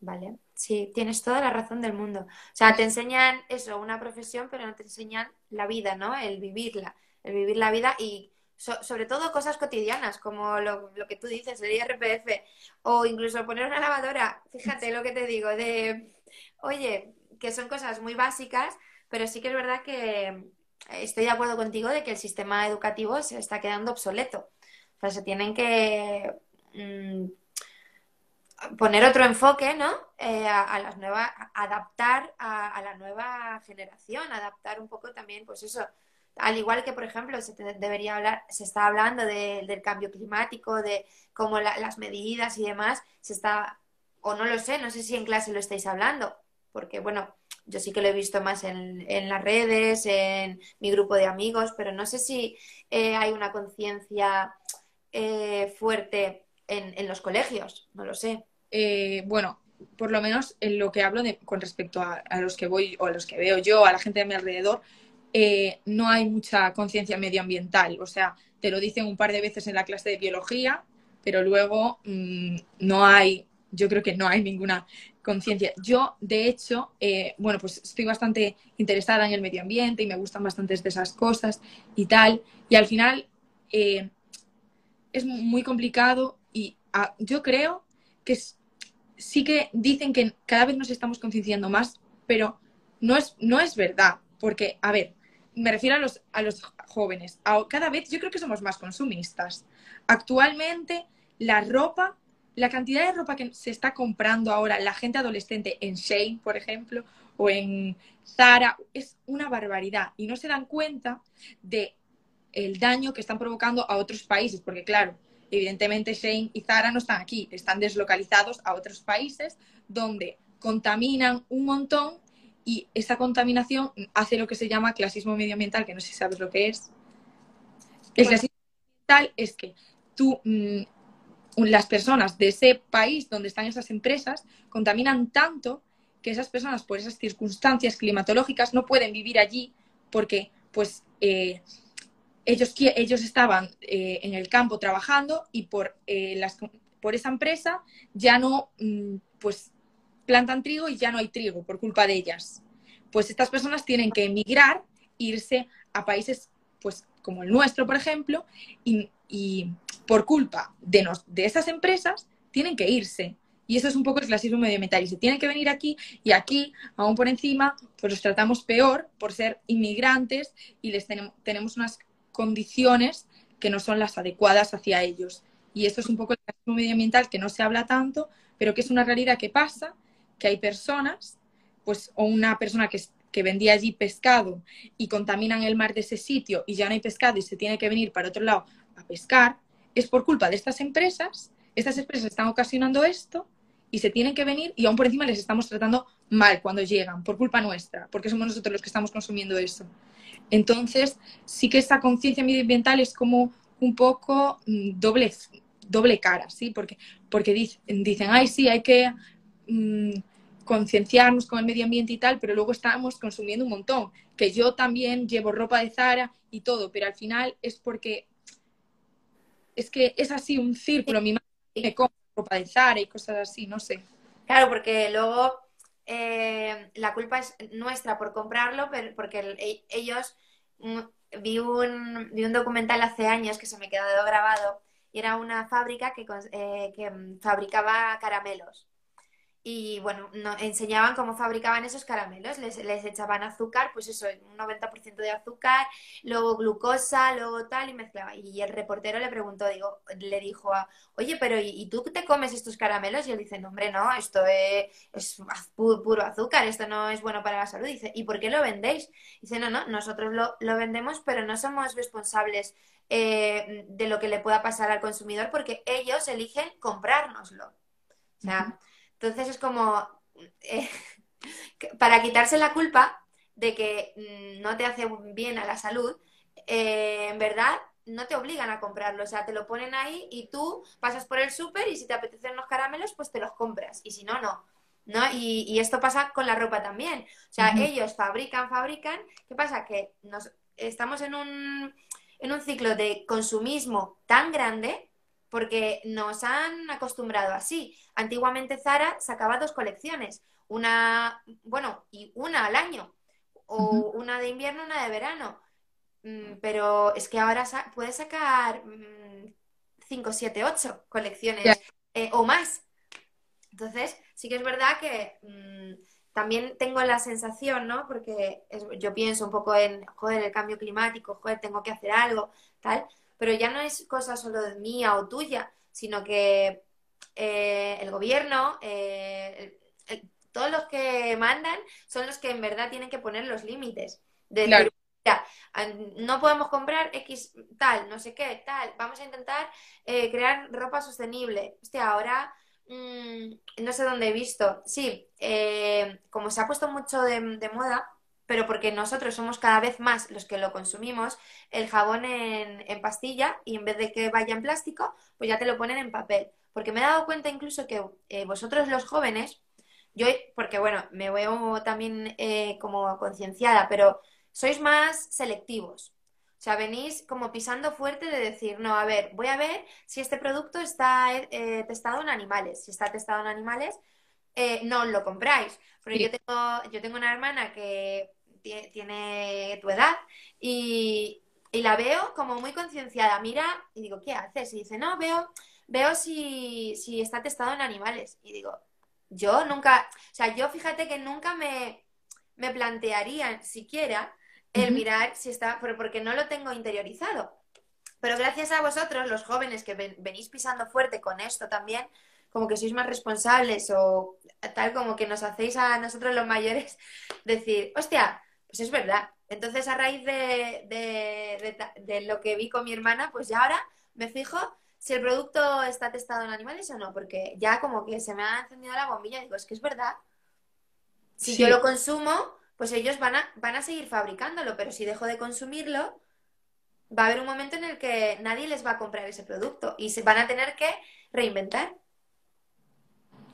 Vale, sí, tienes toda la razón del mundo. O sea, te enseñan eso, una profesión, pero no te enseñan la vida, ¿no? El vivirla, el vivir la vida y sobre todo cosas cotidianas, como lo, que tú dices, el IRPF, o incluso poner una lavadora, fíjate lo que te digo, de, oye, que son cosas muy básicas, pero sí que es verdad que estoy de acuerdo contigo de que el sistema educativo se está quedando obsoleto. O sea, se tienen que mm, poner otro enfoque, ¿no? Eh, a, las nuevas, adaptar a, a la nueva generación, adaptar un poco también, pues eso, al igual que, por ejemplo, se debería hablar, se está hablando del cambio climático, de cómo las medidas y demás, se está, o no lo sé, no sé si en clase lo estáis hablando, porque bueno, yo sí que lo he visto más en, las redes, en mi grupo de amigos, pero no sé si eh, hay una conciencia eh, fuerte en, los colegios, no lo sé. Eh, bueno, por lo menos en lo que hablo de, con respecto a, a, los que voy o a los que veo yo, a la gente de mi alrededor, eh, no hay mucha conciencia medioambiental. O sea, te lo dicen un par de veces en la clase de biología, pero luego mm, no hay, yo creo que no hay ninguna conciencia. Yo, de hecho, eh, bueno, pues estoy bastante interesada en el medio ambiente y me gustan bastantes de esas cosas y tal. Y al final eh, es muy complicado y ah, yo creo que sí que dicen que cada vez nos estamos concienciando más, pero no es, no es verdad. Porque, a ver, me refiero a los, a los jóvenes. cada vez yo creo que somos más consumistas. Actualmente la ropa la cantidad de ropa que se está comprando ahora la gente adolescente en Shane, por ejemplo, o en Zara, es una barbaridad. Y no se dan cuenta de el daño que están provocando a otros países, porque claro, evidentemente Shane y Zara no están aquí, están deslocalizados a otros países donde contaminan un montón y esa contaminación hace lo que se llama clasismo medioambiental, que no sé si sabes lo que es. El clasismo medioambiental es que tú, mm, las personas de ese país donde están esas empresas contaminan tanto que esas personas por esas circunstancias climatológicas no pueden vivir allí porque pues eh, ellos, ellos estaban eh, en el campo trabajando y por, eh, las, por esa empresa ya no mm, pues plantan trigo y ya no hay trigo por culpa de ellas. Pues estas personas tienen que emigrar, irse a países pues como el nuestro, por ejemplo, y, por culpa de, nos, de esas empresas tienen que irse. Y eso es un poco el clasismo medioambiental. Y se tienen que venir aquí y aquí, aún por encima, pues los tratamos peor por ser inmigrantes y les tenemos, tenemos unas condiciones que no son las adecuadas hacia ellos. Y esto es un poco el clasismo medioambiental que no se habla tanto, pero que es una realidad que pasa, que hay personas, pues, o una persona que, que vendía allí pescado y contaminan el mar de ese sitio y ya no hay pescado y se tiene que venir para otro lado a pescar, es por culpa de estas empresas, estas empresas están ocasionando esto y se tienen que venir y aún por encima les estamos tratando mal cuando llegan, por culpa nuestra, porque somos nosotros los que estamos consumiendo eso. Entonces, sí que esta conciencia medioambiental es como un poco mm, doble, doble cara, ¿sí? Porque, porque dicen, ay, sí, hay que mm, concienciarnos con el medio ambiente y tal, pero luego estamos consumiendo un montón. Que yo también llevo ropa de Zara y todo, pero al final es porque es que es así un círculo. Mi madre me compra ropa de Zara y cosas así, no sé. Claro, porque luego eh, la culpa es nuestra por comprarlo, pero porque e, ellos mm, vi un, vi un documental hace años que se me quedó grabado y era una fábrica que, eh, que fabricaba caramelos y bueno, no, enseñaban cómo fabricaban esos caramelos, les, les echaban azúcar, pues eso, un 90% de azúcar, luego glucosa, luego tal, y mezclaba. Y el reportero le preguntó, digo, le dijo, a, oye, pero ¿y, tú te comes estos caramelos? Y él dice, no, hombre, no, esto es, es puro, azúcar, esto no es bueno para la salud. dice, ¿y por qué lo vendéis? dice, no, no, nosotros lo, lo vendemos, pero no somos responsables eh, de lo que le pueda pasar al consumidor porque ellos eligen comprárnoslo. O sea, entonces es como eh, para quitarse la culpa de que mm, no te hace bien a la salud, eh, en verdad no te obligan a comprarlo, o sea, te lo ponen ahí y tú pasas por el súper y si te apetecen los caramelos, pues te los compras y si no, no. ¿No? Y, esto pasa con la ropa también. O sea, ellos fabrican, fabrican. ¿Qué pasa? Que nos, estamos en un, en un ciclo de consumismo tan grande porque nos han acostumbrado así. Antiguamente Zara sacaba dos colecciones, una, bueno, y una al año, o una de invierno, una de verano. Mm, pero es que ahora puede sacar 5, 7, 8 colecciones eh, o más. Entonces, sí que es verdad que mm, también tengo la sensación, ¿no? Porque yo pienso un poco en, joder, el cambio climático, joder, tengo que hacer algo, tal pero ya no es cosa solo de mía o tuya, sino que eh, el gobierno, eh, todos los que mandan son los que en verdad tienen que poner los límites. De no podemos comprar X tal, no sé qué, tal, vamos a intentar eh, crear ropa sostenible. Hostia, ahora mm, no sé dónde he visto. Sí, como se ha puesto mucho de moda, pero porque nosotros somos cada vez más los que lo consumimos, el jabón en, pastilla y en vez de que vaya en plástico, pues ya te lo ponen en papel. Porque me he dado cuenta incluso que eh, vosotros los jóvenes, yo, porque bueno, me veo también eh, como concienciada, pero sois más selectivos. O sea, venís como pisando fuerte de decir, no, a ver, voy a ver si este producto está eh, testado en animales. Si está testado en animales, no lo compráis. Porque yo, tengo, yo tengo una hermana que tiene tu edad y, la veo como muy concienciada. Mira y digo, ¿qué haces? Y dice, no, veo, veo si, está testado en animales. Y digo, yo nunca, o sea, yo fíjate que nunca me, me plantearía siquiera el mirar si está, porque no lo tengo interiorizado. Pero gracias a vosotros, los jóvenes que venís pisando fuerte con esto también, como que sois más responsables o tal como que nos hacéis a nosotros los mayores decir, hostia, pues es verdad. Entonces, a raíz de, de, lo que vi con mi hermana, pues ya ahora me fijo si el producto está testado en animales o no, porque ya como que se me ha encendido la bombilla y digo, es que es verdad. Si yo lo consumo, pues ellos van a, van a seguir fabricándolo, pero si dejo de consumirlo, va a haber un momento en el que nadie les va a comprar ese producto y se van a tener que reinventar.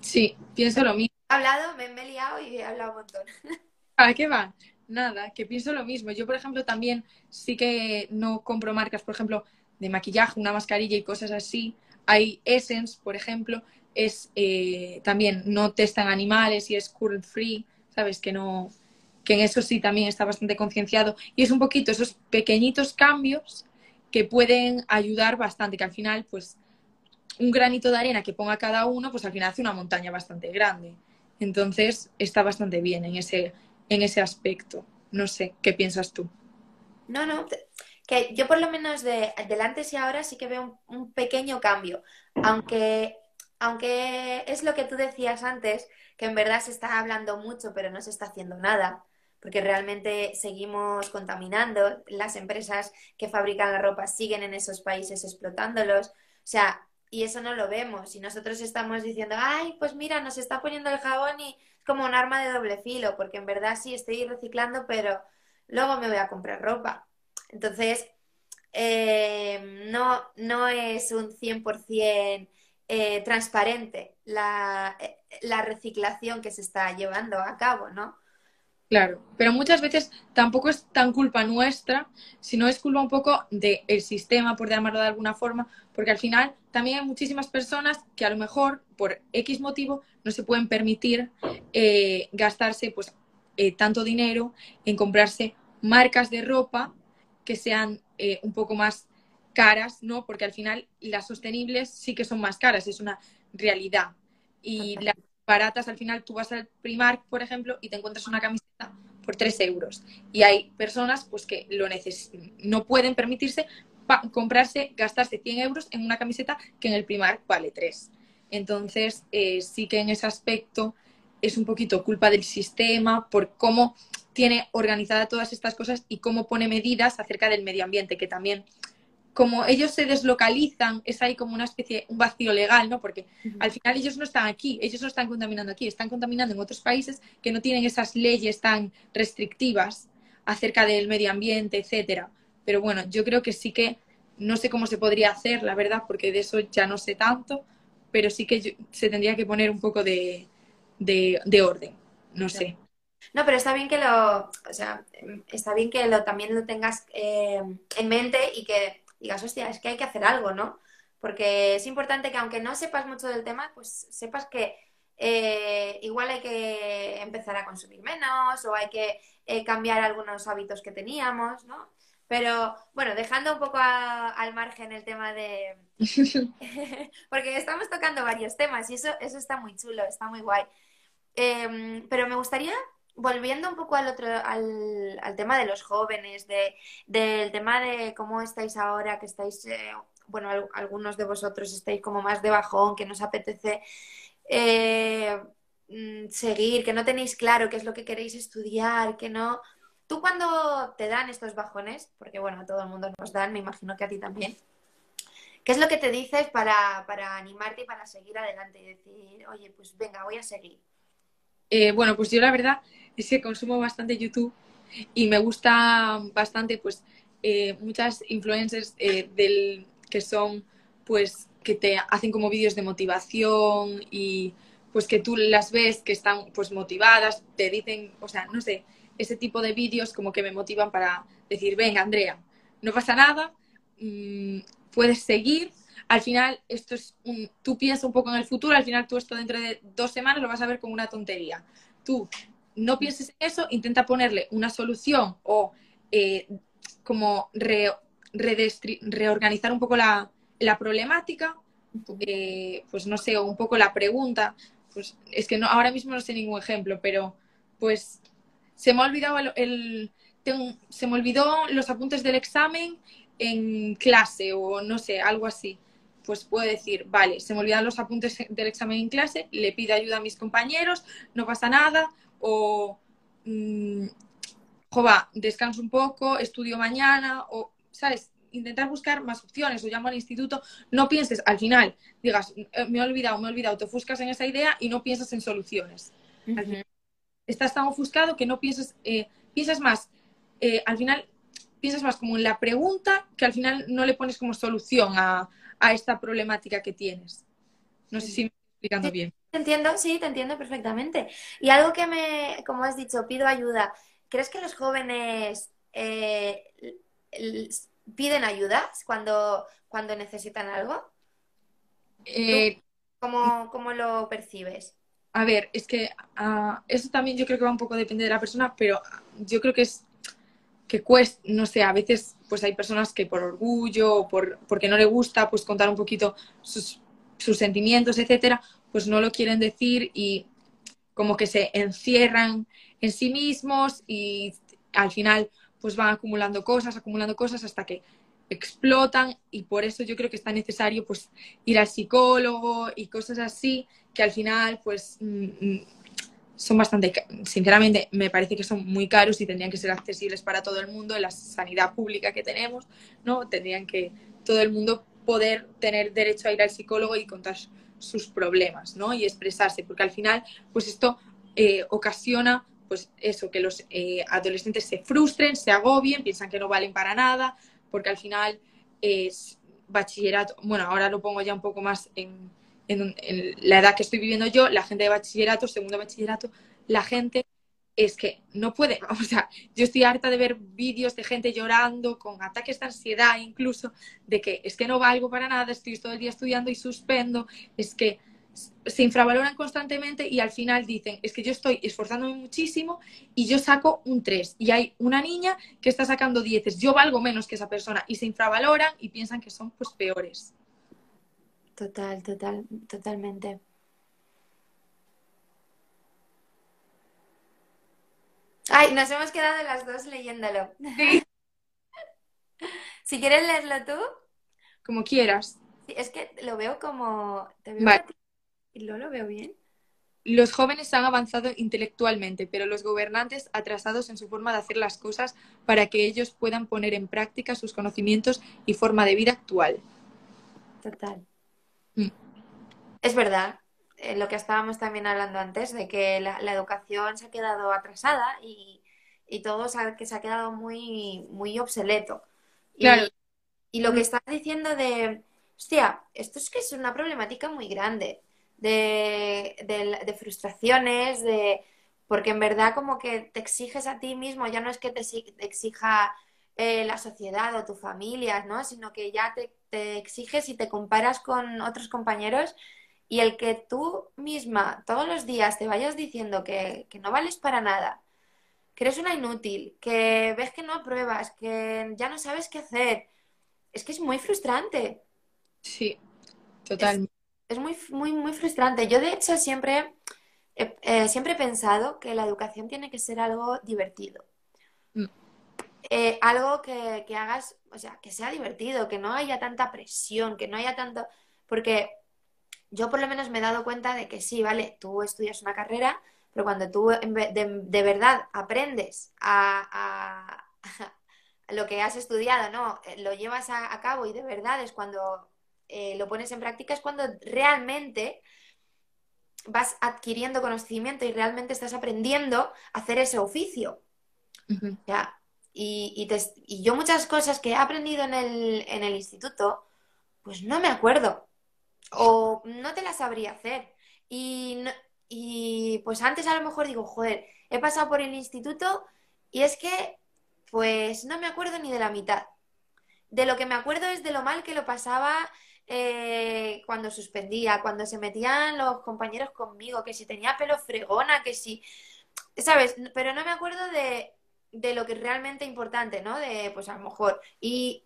Sí, pienso lo mismo. He hablado, me, he liado y he hablado un montón. ¿A qué va? Nada, que pienso lo mismo. Yo, por ejemplo, también sí que no compro marcas, por ejemplo, de maquillaje, una mascarilla y cosas así. Hay Essence, por ejemplo, es eh, también no testan animales y es cruelty free, ¿sabes? Que no, que en eso sí también está bastante concienciado. Y es un poquito esos pequeñitos cambios que pueden ayudar bastante, que al final, pues, un granito de arena que ponga cada uno, pues al final hace una montaña bastante grande. Entonces, está bastante bien en ese, en ese aspecto. No sé, ¿qué piensas tú? No, no, que yo por lo menos de, antes y ahora sí que veo un, pequeño cambio, aunque, aunque es lo que tú decías antes, que en verdad se está hablando mucho, pero no se está haciendo nada porque realmente seguimos contaminando, las empresas que fabrican la ropa siguen en esos países explotándolos, o sea, y eso no lo vemos, y nosotros estamos diciendo, ay, pues mira, nos está poniendo el jabón y como un arma de doble filo, porque en verdad sí estoy reciclando, pero luego me voy a comprar ropa. Entonces, eh, no, no es un 100% eh, transparente la, eh, la reciclación que se está llevando a cabo, ¿no? Claro, pero muchas veces tampoco es tan culpa nuestra, sino es culpa un poco del sistema, por llamarlo de alguna forma, porque al final también hay muchísimas personas que a lo mejor por X motivo no se pueden permitir eh, gastarse pues eh, tanto dinero en comprarse marcas de ropa que sean eh, un poco más caras, ¿no? Porque al final las sostenibles sí que son más caras, es una realidad. Y las baratas, al final tú vas al Primark, por ejemplo, y te encuentras una camiseta por 3 euros. Y hay personas pues que lo no pueden permitirse comprarse, gastarse 100 euros en una camiseta que en el Primark vale 3. Entonces, eh, sí que en ese aspecto es un poquito culpa del sistema por cómo tiene organizada todas estas cosas y cómo pone medidas acerca del medio ambiente, que también como ellos se deslocalizan, es ahí como una especie, un vacío legal, ¿no? Porque al final ellos no están aquí, ellos no están contaminando aquí, están contaminando en otros países que no tienen esas leyes tan restrictivas acerca del medio ambiente, etcétera. Pero bueno, yo creo que sí que no sé cómo se podría hacer, la verdad, porque de eso ya no sé tanto, pero sí que se tendría que poner un poco de, de, orden, no sé. No, pero está bien que lo, o sea, está bien que lo, también lo tengas eh, en mente y que digas, hostia, es que hay que hacer algo, ¿no? Porque es importante que aunque no sepas mucho del tema, pues sepas que eh, igual hay que empezar a consumir menos o hay que eh, cambiar algunos hábitos que teníamos, ¿no? Pero bueno, dejando un poco al margen el tema de... Porque estamos tocando varios temas y eso, eso está muy chulo, está muy guay. Em, pero me gustaría volviendo un poco al otro, al, tema de los jóvenes, de, del tema de cómo estáis ahora, que estáis, eh, bueno, algunos de vosotros estáis como más de bajón, que nos apetece eh, mm, seguir, que no tenéis claro qué es lo que queréis estudiar, que no. Tú cuando te dan estos bajones, porque bueno, a todo el mundo nos dan, me imagino que a ti también, ¿qué es lo que te dices para, para animarte y para seguir adelante y decir, oye, pues venga, voy a seguir? Eh, bueno, pues yo la verdad es que consumo bastante YouTube y me gusta bastante, pues, eh, muchas influencers eh, del, que son, pues, que te hacen como vídeos de motivación y pues que tú las ves que están pues motivadas, te dicen, o sea, no sé, ese tipo de vídeos como que me motivan para decir, venga, Andrea, no pasa nada, mm, puedes seguir. Al final, esto es un, tú piensas un poco en el futuro, al final tú esto dentro de dos semanas lo vas a ver como una tontería. Tú no pienses en eso, intenta ponerle una solución o eh, como reorganizar un poco la, problemática, eh, pues no sé, o un poco la pregunta. Pues es que no, ahora mismo no sé ningún ejemplo, pero pues se me ha olvidado el, se me olvidó los apuntes del examen en clase o no sé, algo así. pues puedo decir, vale, se me olvidan los apuntes del examen en clase, le pido ayuda a mis compañeros, no pasa nada, o, mm, jova, descanso un poco, estudio mañana, o, ¿sabes? Intentar buscar más opciones, o llamo al instituto, no pienses, al final, digas, eh, me he olvidado, me he olvidado, te ofuscas en esa idea y no piensas en soluciones. Estás tan ofuscado que no piensas, eh, piensas más, eh, al final, piensas más como en la pregunta que al final no le pones como solución a, a esta problemática que tienes. No sé si me estoy explicando bien. Te entiendo, sí, te entiendo perfectamente. Y algo que me, como has dicho, pido ayuda. ¿Crees que los jóvenes eh, piden ayuda cuando, cuando necesitan algo? Eh, ¿Cómo, lo percibes? A ver, es que uh, eso también yo creo que va un poco a depender de la persona, pero yo creo que es que cuesta, no sé, a veces pues hay personas que por orgullo o por, porque no le gusta pues contar un poquito sus, sus sentimientos, etcétera, pues no lo quieren decir y como que se encierran en sí mismos y al final pues van acumulando cosas, acumulando cosas hasta que explotan y por eso yo creo que está necesario pues ir al psicólogo y cosas así que al final pues mm, mm, son bastante, sinceramente, me parece que son muy caros y tendrían que ser accesibles para todo el mundo en la sanidad pública que tenemos, ¿no? Tendrían que todo el mundo poder tener derecho a ir al psicólogo y contar sus problemas, ¿no? Y expresarse, porque al final, pues esto eh, ocasiona, pues eso, que los eh, adolescentes se frustren, se agobien, piensan que no valen para nada, porque al final es bachillerato, bueno, ahora lo pongo ya un poco más en la edad que estoy viviendo yo, la gente de bachillerato, segundo bachillerato, la gente es que no puede, o sea, yo estoy harta de ver vídeos de gente llorando con ataques de ansiedad incluso, de que es que no valgo para nada, estoy todo el día estudiando y suspendo, es que se infravaloran constantemente y al final dicen, es que yo estoy esforzándome muchísimo y yo saco un 3 y hay una niña que está sacando 10, yo valgo menos que esa persona y se infravaloran y piensan que son pues peores. Total, total, totalmente. Ay, nos hemos quedado las dos leyéndolo. si quieres leerlo tú. Como quieras. es que lo veo como... ¿Te ¿Y lo veo bien? Los jóvenes han avanzado intelectualmente, pero los gobernantes atrasados en su forma de hacer las cosas para que ellos puedan poner en práctica sus conocimientos y forma de vida actual. Total. Mm. Es verdad, eh, lo que estábamos también hablando antes, de que la, educación se ha quedado atrasada y, todo se ha, que se ha quedado muy, muy obsoleto. Y, lo que mm. estás diciendo de, hostia, esto es que es una problemática muy grande de, de, frustraciones, de porque en verdad como que te exiges a ti mismo, ya no es que te exija eh, la sociedad o tu familia, ¿no? Sino que ya te, exiges y te comparas con otros compañeros y el que tú misma todos los días te vayas diciendo que, no vales para nada, que eres una inútil, que ves que no apruebas, que ya no sabes qué hacer, es que es muy frustrante. Sí, total. Es, muy, muy, muy frustrante. Yo de hecho siempre, eh, siempre he pensado que la educación tiene que ser algo divertido. Eh, algo que, hagas, o sea, que sea divertido, que no haya tanta presión, que no haya tanto... Porque yo por lo menos me he dado cuenta de que sí, vale, tú estudias una carrera, pero cuando tú de, verdad aprendes a, lo que has estudiado, ¿no? Eh, lo llevas a, cabo y de verdad es cuando eh, lo pones en práctica, es cuando realmente vas adquiriendo conocimiento y realmente estás aprendiendo a hacer ese oficio. Ya, y, y, yo muchas cosas que he aprendido en el, en el instituto, pues no me acuerdo o no te las sabría hacer. Y, y pues antes a lo mejor digo, joder, he pasado por el instituto y es que pues no me acuerdo ni de la mitad. De lo que me acuerdo es de lo mal que lo pasaba eh, cuando suspendía, cuando se metían los compañeros conmigo, que si tenía pelo fregona, que si, ¿sabes? Pero no me acuerdo de, de lo que es realmente importante, ¿no? De, pues a lo mejor. Y,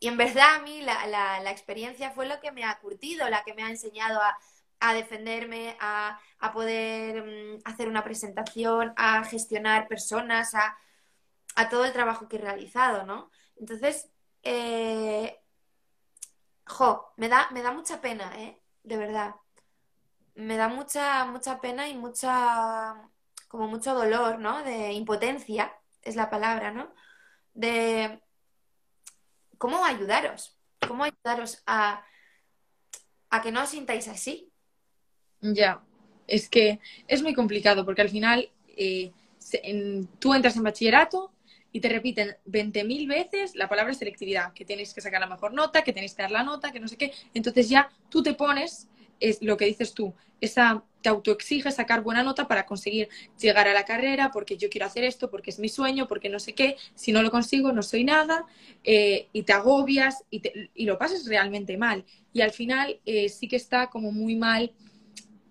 y en verdad a mí la, la, experiencia fue lo que me ha curtido, la que me ha enseñado a, a defenderme, a, a poder mm, hacer una presentación, a gestionar personas, a, a, todo el trabajo que he realizado, ¿no? Entonces, eh, jo, me da, me da mucha pena, ¿eh? De verdad. Me da mucha, mucha pena y mucha, como mucho dolor, ¿no? De impotencia, es la palabra, ¿no? De cómo ayudaros, cómo ayudaros a, a que no os sintáis así. Ya, es que es muy complicado porque al final eh, tú entras en bachillerato y te repiten 20.000 veces la palabra selectividad, que tenéis que sacar la mejor nota, que tenéis que dar la nota, que no sé qué. Entonces ya tú te pones, es lo que dices tú, esa, te autoexige sacar buena nota para conseguir llegar a la carrera, porque yo quiero hacer esto, porque es mi sueño, porque no sé qué, si no lo consigo no soy nada, eh, y te agobias y, y, lo pasas realmente mal. Y al final eh, sí que está como muy mal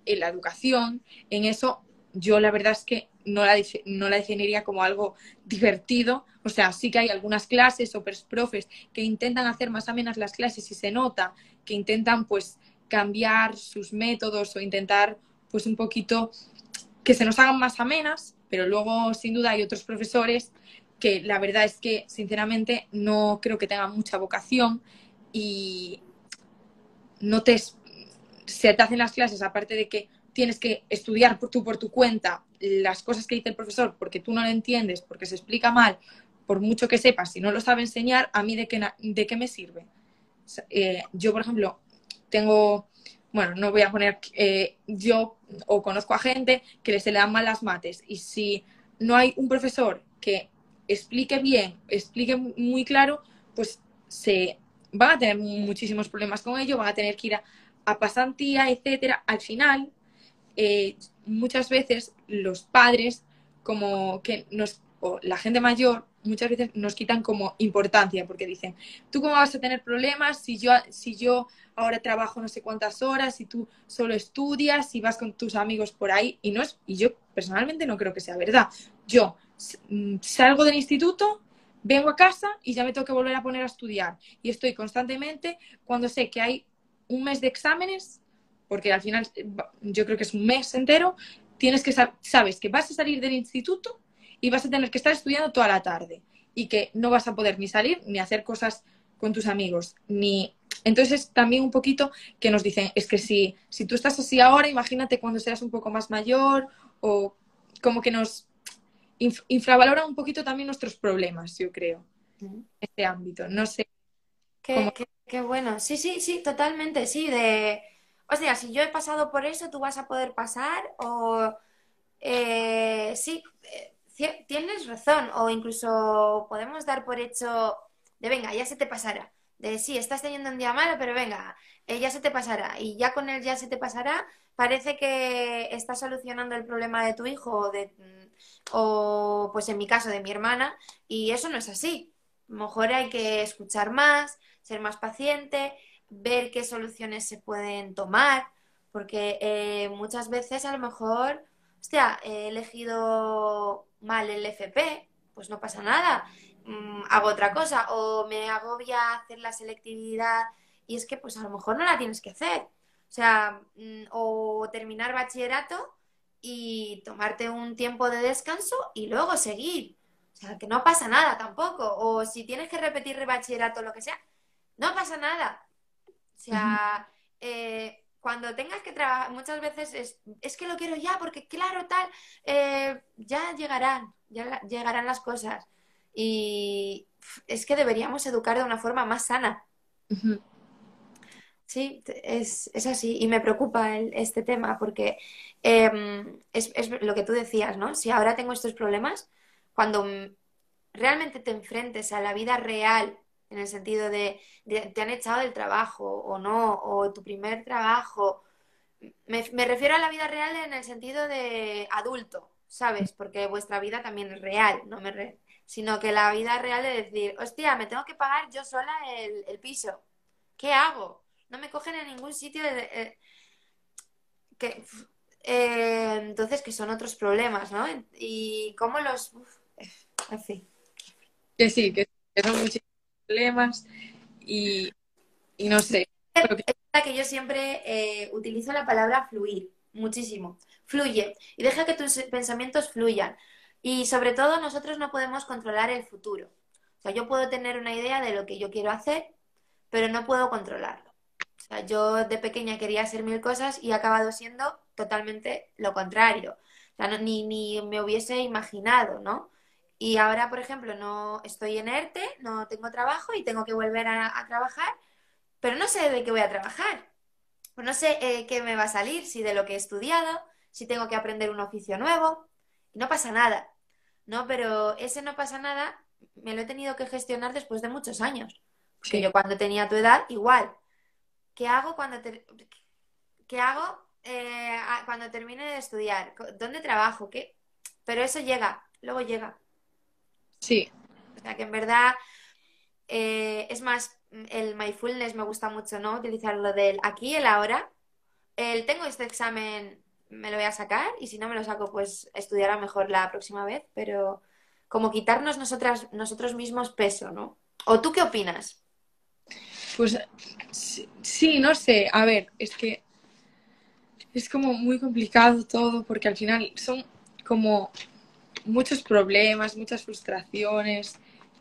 en la educación, en eso yo la verdad es que no la, no la definiría como algo divertido. O sea, sí que hay algunas clases o profes que intentan hacer más amenas las clases y se nota que intentan pues cambiar sus métodos o intentar pues un poquito que se nos hagan más amenas, pero luego sin duda hay otros profesores que la verdad es que sinceramente no creo que tengan mucha vocación y no te se te hacen las clases aparte de que tienes que estudiar por, tú por tu cuenta las cosas que dice el profesor porque tú no lo entiendes, porque se explica mal, por mucho que sepas, si no lo sabe enseñar, ¿a mí de qué, de qué me sirve? Eh, yo, por ejemplo, tengo, bueno, no voy a poner, eh, yo o conozco a gente que se le dan mal las mates y si no hay un profesor que explique bien, explique muy claro, pues se van a tener muchísimos problemas con ello, van a tener que ir a, a pasantía, etcétera. Al final, eh, muchas veces los padres, como que nos, o la gente mayor, muchas veces nos quitan como importancia porque dicen, ¿tú cómo vas a tener problemas si yo, si yo ahora trabajo no sé cuántas horas, si tú solo estudias, y vas con tus amigos por ahí? Y, no es, y yo personalmente no creo que sea verdad. Yo mm, salgo del instituto, vengo a casa y ya me tengo que volver a poner a estudiar. Y estoy constantemente, cuando sé que hay un mes de exámenes, porque al final eh, yo creo que es un mes entero, tienes que sabes que vas a salir del instituto y vas a tener que estar estudiando toda la tarde y que no vas a poder ni salir ni hacer cosas con tus amigos, ni entonces también un poquito que nos dicen, es que si, si tú estás así ahora, imagínate cuando seas un poco más mayor o como que nos infravalora un poquito también nuestros problemas, yo creo, en este ámbito. No sé. Qué, qué bueno. Sí, sí, sí, totalmente, sí, de o sea, si yo he pasado por eso, tú vas a poder pasar o eh, sí, eh, tienes razón o incluso podemos dar por hecho de venga, ya se te pasará. De sí, estás teniendo un día malo, pero venga, eh, ya se te pasará. Y ya con él ya se te pasará, parece que estás solucionando el problema de tu hijo o, de, o pues en mi caso de mi hermana y eso no es así. Mejor hay que escuchar más, ser más paciente ver qué soluciones se pueden tomar, porque eh, muchas veces a lo mejor, hostia, he elegido mal el FP, pues no pasa nada, mm, hago otra cosa, o me agobia hacer la selectividad y es que pues a lo mejor no la tienes que hacer. O sea, mm, o terminar bachillerato y tomarte un tiempo de descanso y luego seguir. O sea, que no pasa nada tampoco. O si tienes que repetir bachillerato o lo que sea, no pasa nada. O sea, eh, cuando tengas que trabajar, muchas veces es, que lo quiero ya, porque claro, tal, eh, ya llegarán, ya llegarán las cosas. Y es que deberíamos educar de una forma más sana. Sí, es, así. Y me preocupa este tema porque em, es, es, lo que tú decías, ¿no? Si ahora tengo estos problemas, cuando realmente te enfrentes a la vida real en el sentido de, te han echado del trabajo o no, o tu primer trabajo. Me, refiero a la vida real en el sentido de adulto, ¿sabes? Porque vuestra vida también es real, no me sino que la vida real es decir, hostia, me tengo que pagar yo sola el, piso. ¿Qué hago? No me cogen en ningún sitio. De, eh, que, eh, entonces, que son otros problemas, ¿no? Y cómo los... fin. Que sí, que son muchísimos problemas y, no sé. Es que yo siempre eh, utilizo la palabra fluir, muchísimo. Fluye y deja que tus pensamientos fluyan. Y sobre todo nosotros no podemos controlar el futuro. O sea, yo puedo tener una idea de lo que yo quiero hacer, pero no puedo controlarlo. sea, yo de pequeña quería hacer mil cosas y he acabado siendo totalmente lo contrario. O sea, ni, ni me hubiese imaginado, ¿no? Y ahora, por ejemplo, no estoy en ERTE, no tengo trabajo y tengo que volver a, trabajar, pero no sé de qué voy a trabajar. Pues no sé eh, qué me va a salir, si de lo que he estudiado, si tengo que aprender un oficio nuevo. Y no pasa nada, ¿no? Pero ese no pasa nada me lo he tenido que gestionar después de muchos años. Porque yo cuando tenía tu edad, igual. ¿Qué hago cuando ¿Qué hago eh, cuando termine de estudiar? ¿Dónde trabajo? ¿Qué? Pero eso llega, luego llega. Sí. O sea que en verdad, eh, es más, el mindfulness me gusta mucho, ¿no? Utilizar lo del aquí, el ahora. El tengo este examen, me lo voy a sacar y si no me lo saco, pues estudiará mejor la próxima vez, pero como quitarnos nosotras, nosotros mismos peso, ¿no? ¿O tú qué opinas? Pues sí, no sé. A ver, es que es como muy complicado todo porque al final son como muchos problemas, muchas frustraciones.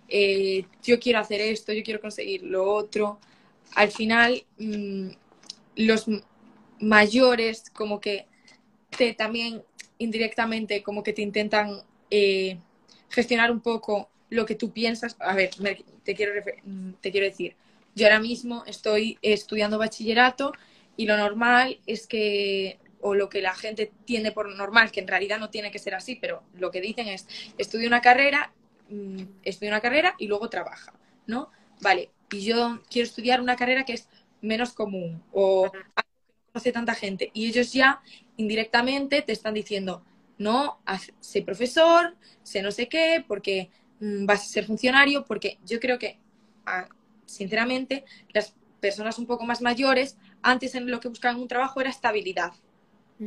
Eh, yo quiero hacer esto, yo quiero conseguir lo otro. Al final, mm, los mayores como que te también indirectamente como que te intentan eh, gestionar un poco lo que tú piensas. A ver, te quiero, te quiero decir, yo ahora mismo estoy estudiando bachillerato y lo normal es que, o lo que la gente tiene por normal, que en realidad no tiene que ser así, pero lo que dicen es, estudia una carrera, mm, estudia una carrera y luego trabaja, ¿no? Vale, y yo quiero estudiar una carrera que es menos común o algo que no conoce tanta gente y ellos ya indirectamente te están diciendo, no, sé profesor, sé no sé qué, porque mm, vas a ser funcionario, porque yo creo que, sinceramente, las personas un poco más mayores, antes en lo que buscaban un trabajo era estabilidad.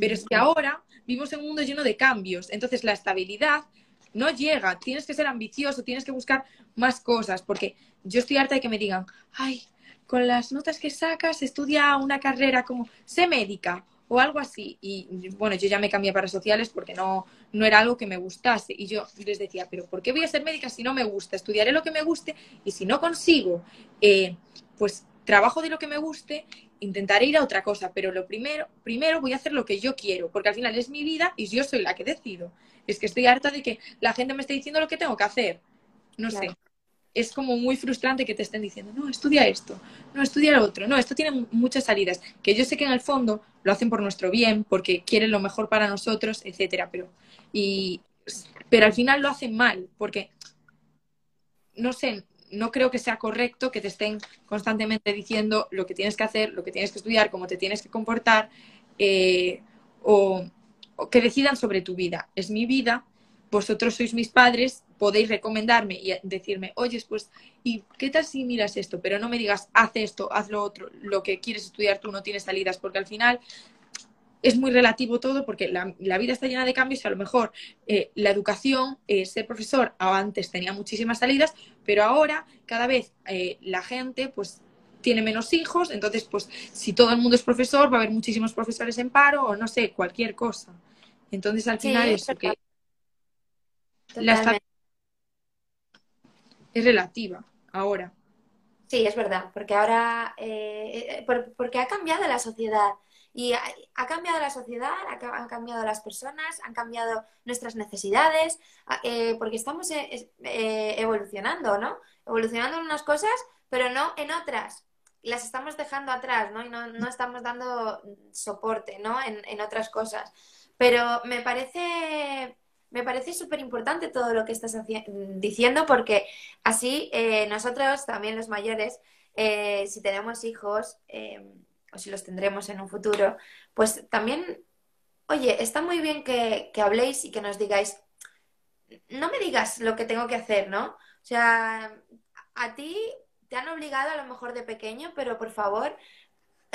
Pero es que ahora vivimos en un mundo lleno de cambios, entonces la estabilidad no llega, tienes que ser ambicioso, tienes que buscar más cosas, porque yo estoy harta de que me digan, ay, con las notas que sacas, estudia una carrera como, sé médica o algo así. Y bueno, yo ya me cambié para sociales porque no, no era algo que me gustase. Y yo les decía, pero ¿por qué voy a ser médica si no me gusta? Estudiaré lo que me guste y si no consigo, eh, pues trabajo de lo que me guste, intentaré ir a otra cosa. Pero lo primero, primero voy a hacer lo que yo quiero, porque al final es mi vida y yo soy la que decido. Es que estoy harta de que la gente me esté diciendo lo que tengo que hacer. No sé es como muy frustrante que te estén diciendo, no, estudia esto, no, estudia lo otro, no, esto tiene muchas salidas, que yo sé que en el fondo lo hacen por nuestro bien, porque quieren lo mejor para nosotros, etcétera, pero, y, pero al final lo hacen mal, porque, no sé, no creo que sea correcto que te estén constantemente diciendo lo que tienes que hacer, lo que tienes que estudiar, cómo te tienes que comportar, eh, o que decidan sobre tu vida. Es mi vida, vosotros sois mis padres podéis recomendarme y decirme, oye, pues, ¿y qué tal si miras esto? Pero no me digas, haz esto, haz lo otro, lo que quieres estudiar tú no tienes salidas, porque al final es muy relativo todo, porque la, vida está llena de cambios y a lo mejor eh, la educación, eh, ser profesor, antes tenía muchísimas salidas, pero ahora cada vez eh, la gente, pues, tiene menos hijos, entonces, pues, si todo el mundo es profesor, va a haber muchísimos profesores en paro o no sé, cualquier cosa. Entonces, al final, es que la es relativa ahora. Sí, es verdad, porque ahora, eh, porque ha cambiado la sociedad y ha, cambiado la sociedad, han cambiado las personas, han cambiado nuestras necesidades, eh, porque estamos evolucionando, ¿no? Evolucionando en unas cosas, pero no en otras. Las estamos dejando atrás, ¿no? Y no, no estamos dando soporte, ¿no? En, en otras cosas. Pero me parece me parece súper importante todo lo que estás diciendo porque así eh, nosotros, también los mayores, eh, si tenemos hijos eh, si los tendremos en un futuro, pues también, oye, está muy bien que, que habléis y que nos digáis, no me digas lo que tengo que hacer, ¿no? O sea, a ti te han obligado a lo mejor de pequeño, pero por favor,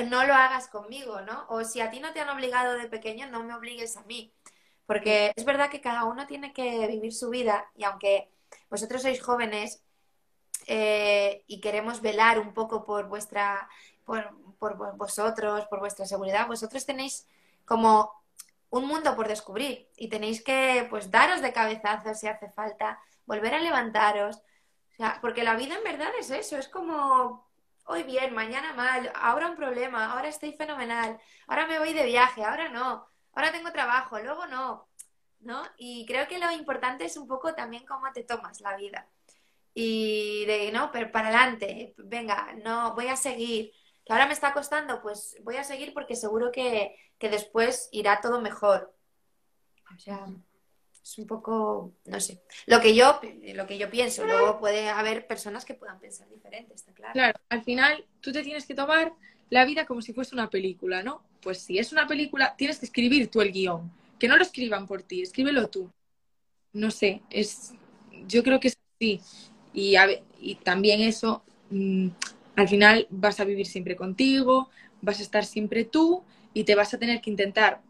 no lo hagas conmigo, ¿no? O si a ti no te han obligado de pequeño, no me obligues a mí. Porque es verdad que cada uno tiene que vivir su vida y aunque vosotros sois jóvenes eh, y queremos velar un poco por vuestra, por, vosotros, por vuestra seguridad, vosotros tenéis como un mundo por descubrir y tenéis que pues daros de cabezazos si hace falta, volver a levantaros, o sea, porque la vida en verdad es eso, es como hoy bien, mañana mal, ahora un problema, ahora estoy fenomenal, ahora me voy de viaje, ahora no, ahora tengo trabajo, luego no, ¿no? Y creo que lo importante es un poco también cómo te tomas la vida. Y de, no, pero para adelante, venga, no, voy a seguir. Que ahora me está costando, pues voy a seguir porque seguro que, que después irá todo mejor. O sea, es un poco, no sé, lo que yo, lo que yo pienso. Luego puede haber personas que puedan pensar diferente, está claro. Claro, al final tú te tienes que tomar la vida como si fuese una película, ¿no? Pues si es una película, tienes que escribir tú el guion. Que no lo escriban por ti, escríbelo tú. No sé, es, yo creo que es así. Y, y también eso, mm, al final vas a vivir siempre contigo, vas a estar siempre tú y te vas a tener que intentar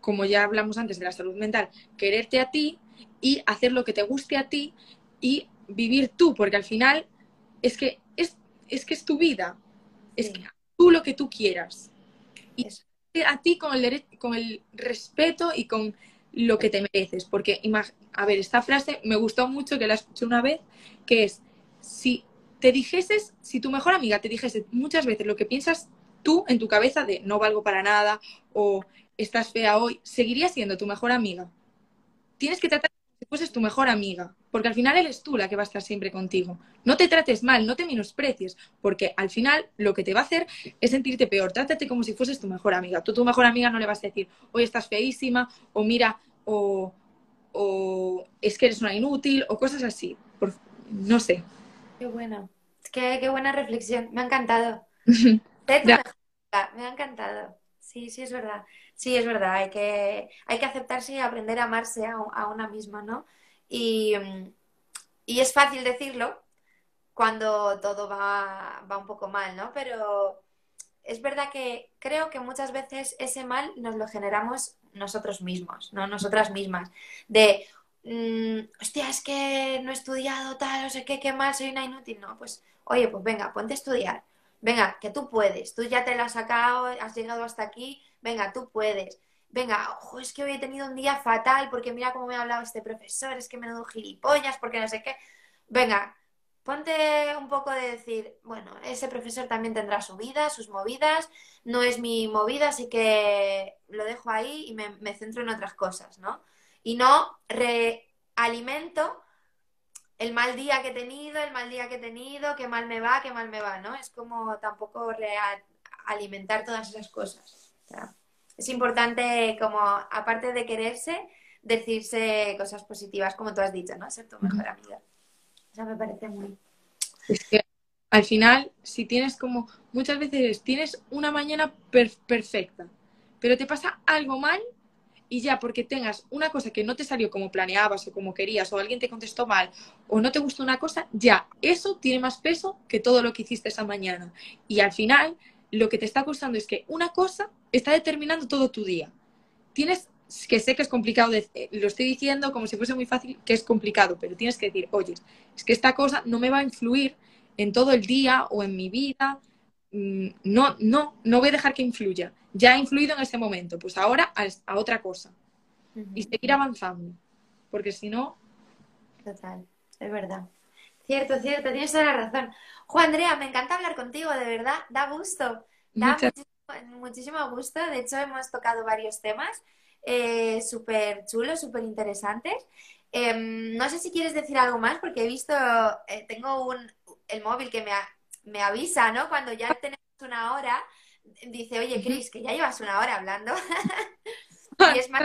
como ya hablamos antes de la salud mental, quererte a ti y hacer lo que te guste a ti y vivir tú, porque al final es que es, es que es tu vida, es que tú lo que tú quieras. Y a ti con el, con el respeto y con lo que te mereces, porque a ver, esta frase me gustó mucho que la escuché una vez, que es, si te dijeses, si tu mejor amiga te dijese muchas veces lo que piensas tú en tu cabeza de no valgo para nada o estás fea hoy, seguiría siendo tu mejor amiga. Tienes que tratar si fueses tu mejor amiga, porque al final eres tú la que va a estar siempre contigo. No te trates mal, no te menosprecies, porque al final lo que te va a hacer es sentirte peor. Trátate como si fueses tu mejor amiga. Tú, tu mejor amiga, no le vas a decir, hoy estás feísima, o mira, o, es que eres una inútil, o cosas así. no sé. Qué buena. Qué, qué buena reflexión. Me ha encantado. me ha encantado. Sí, sí, es verdad. Sí, es verdad, hay que, hay que aceptarse y aprender a amarse a, una misma, ¿no? Y, es fácil decirlo cuando todo va, va un poco mal, ¿no? Pero es verdad que creo que muchas veces ese mal nos lo generamos nosotros mismos, ¿no? Nosotras mismas. De, mm, hostia, es que no he estudiado tal, no sé qué, qué mal, soy una inútil. No, pues, oye, pues venga, ponte a estudiar. Venga, que tú puedes, tú ya te lo has sacado, has llegado hasta aquí, venga, tú puedes. Venga, ojo, es que hoy he tenido un día fatal porque mira cómo me ha hablado este profesor, es que me menudo gilipollas, porque no sé qué. Venga, ponte un poco de decir, bueno, ese profesor también tendrá su vida, sus movidas, no es mi movida, así que lo dejo ahí y me centro en otras cosas, ¿no? Y no realimento el mal día que he tenido, el mal día que he tenido, qué mal me va, qué mal me va, ¿no? Es como tampoco alimentar todas esas cosas es importante como, aparte de quererse, decirse cosas positivas, como tú has dicho, ¿no? Ser tu mejor amiga. Eso me parece muy... Es que al final, si tienes como, muchas veces tienes una mañana perfecta, pero te pasa algo mal y ya porque tengas una cosa que no te salió como planeabas o como querías o alguien te contestó mal o no te gustó una cosa, ya eso tiene más peso que todo lo que hiciste esa mañana. Y al final lo que te está costando es que una cosa está determinando todo tu día. Tienes que sé que es complicado, eh, lo estoy diciendo como si fuese muy fácil, que es complicado, pero tienes que decir, oye, es que esta cosa no me va a influir en todo el día o en mi vida, no, no, no voy a dejar que influya. Ya ha influido en ese momento, pues ahora a, otra cosa. Y seguir avanzando, porque si no... Total, es verdad. Cierto, cierto, tienes toda la razón. Juan Andrea, me encanta hablar contigo, de verdad, da gusto. Da muchísimo, gusto. De hecho, hemos tocado varios temas eh, súper chulos, súper interesantes. Em, no sé si quieres decir algo más, porque he visto, eh, tengo un, el móvil que me, me avisa, ¿no? Cuando ya tenemos una hora, dice, oye, Cris, que ya llevas una hora hablando. y es más,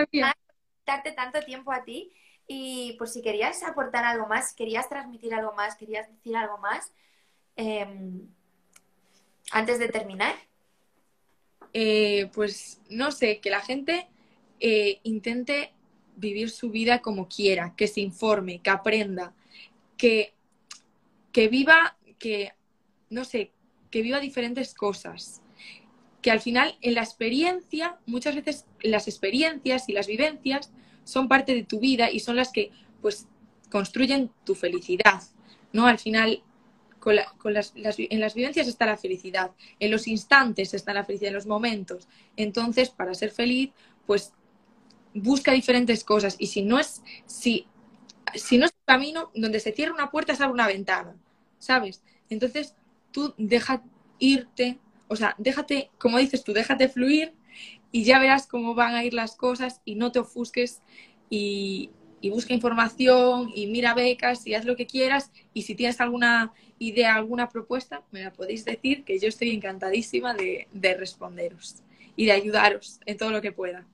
darte tanto tiempo a ti. Y por si querías aportar algo más, querías transmitir algo más, querías decir algo más, em, antes de terminar. Eh, pues no sé, que la gente eh, intente vivir su vida como quiera, que se informe, que aprenda, que, que viva, que, no sé, que viva diferentes cosas. Que al final en la experiencia, muchas veces las experiencias y las vivencias son parte de tu vida y son las que pues construyen tu felicidad, ¿no? Al final, con, las, en las vivencias está la felicidad, en los instantes está la felicidad, en los momentos. Entonces, para ser feliz, pues busca diferentes cosas y si no es, si, si no es un camino donde se cierra una puerta, se abre una ventana, ¿sabes? Entonces, tú deja, irte, o sea, déjate, como dices tú, déjate fluir y ya verás cómo van a ir las cosas y no te ofusques y, busca información y mira becas y haz lo que quieras y si tienes alguna idea, alguna propuesta, me la podéis decir que yo estoy encantadísima de, responderos y de ayudaros en todo lo que pueda.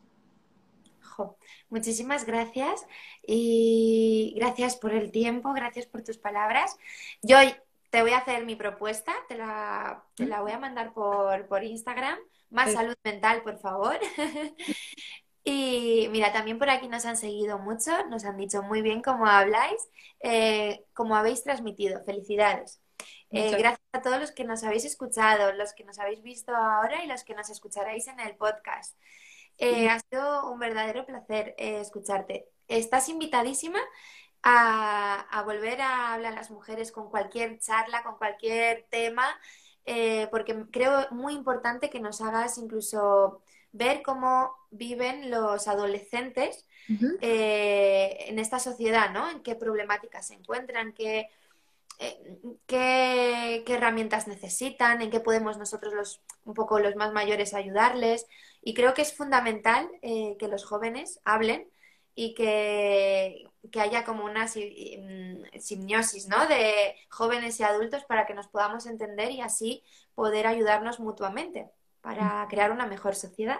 muchísimas gracias y gracias por el tiempo, gracias por tus palabras. Yo te voy a hacer mi propuesta, te la, voy a mandar por, Instagram. Más salud mental, por favor. y mira, también por aquí nos han seguido mucho, nos han dicho muy bien cómo habláis, eh, cómo habéis transmitido. Felicidades. Eh, gracias a todos los que nos habéis escuchado, los que nos habéis visto ahora y los que nos escucharéis en el podcast. Eh, ha sido un verdadero placer escucharte. Estás invitadísima a, volver a hablar a las mujeres con cualquier charla, con cualquier tema, eh, porque creo muy importante que nos hagas incluso ver cómo viven los adolescentes eh, en esta sociedad, ¿no? En qué problemáticas se encuentran, qué, eh, qué, herramientas necesitan, en qué podemos nosotros los un poco los más mayores ayudarles. Y creo que es fundamental que los jóvenes hablen y que, haya como una mm, simiosis ¿no? de jóvenes y adultos para que nos podamos entender y así poder ayudarnos mutuamente para crear una mejor sociedad.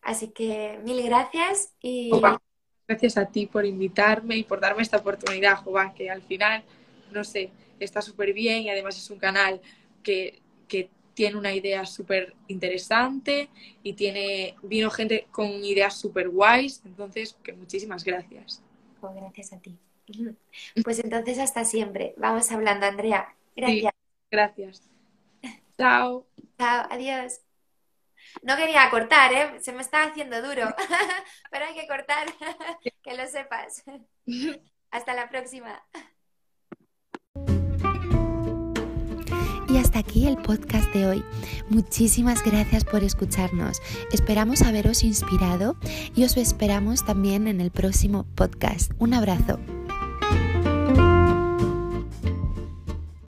Así que mil gracias y... Gracias a ti por invitarme y por darme esta oportunidad, Jova, que al final, no sé, está súper bien y además es un canal que, que tiene una idea súper interesante y tiene, vino gente con ideas súper guays, entonces que muchísimas gracias. Oh, gracias a ti. Pues entonces hasta siempre. Vamos hablando, Andrea. Gracias. gracias. Chao. Chao, adiós. No quería cortar, ¿eh? Se me está haciendo duro, pero hay que cortar, que lo sepas. Hasta la próxima. Y hasta aquí el podcast de hoy. Muchísimas gracias por escucharnos. Esperamos haberos inspirado y os esperamos también en el próximo podcast. Un abrazo.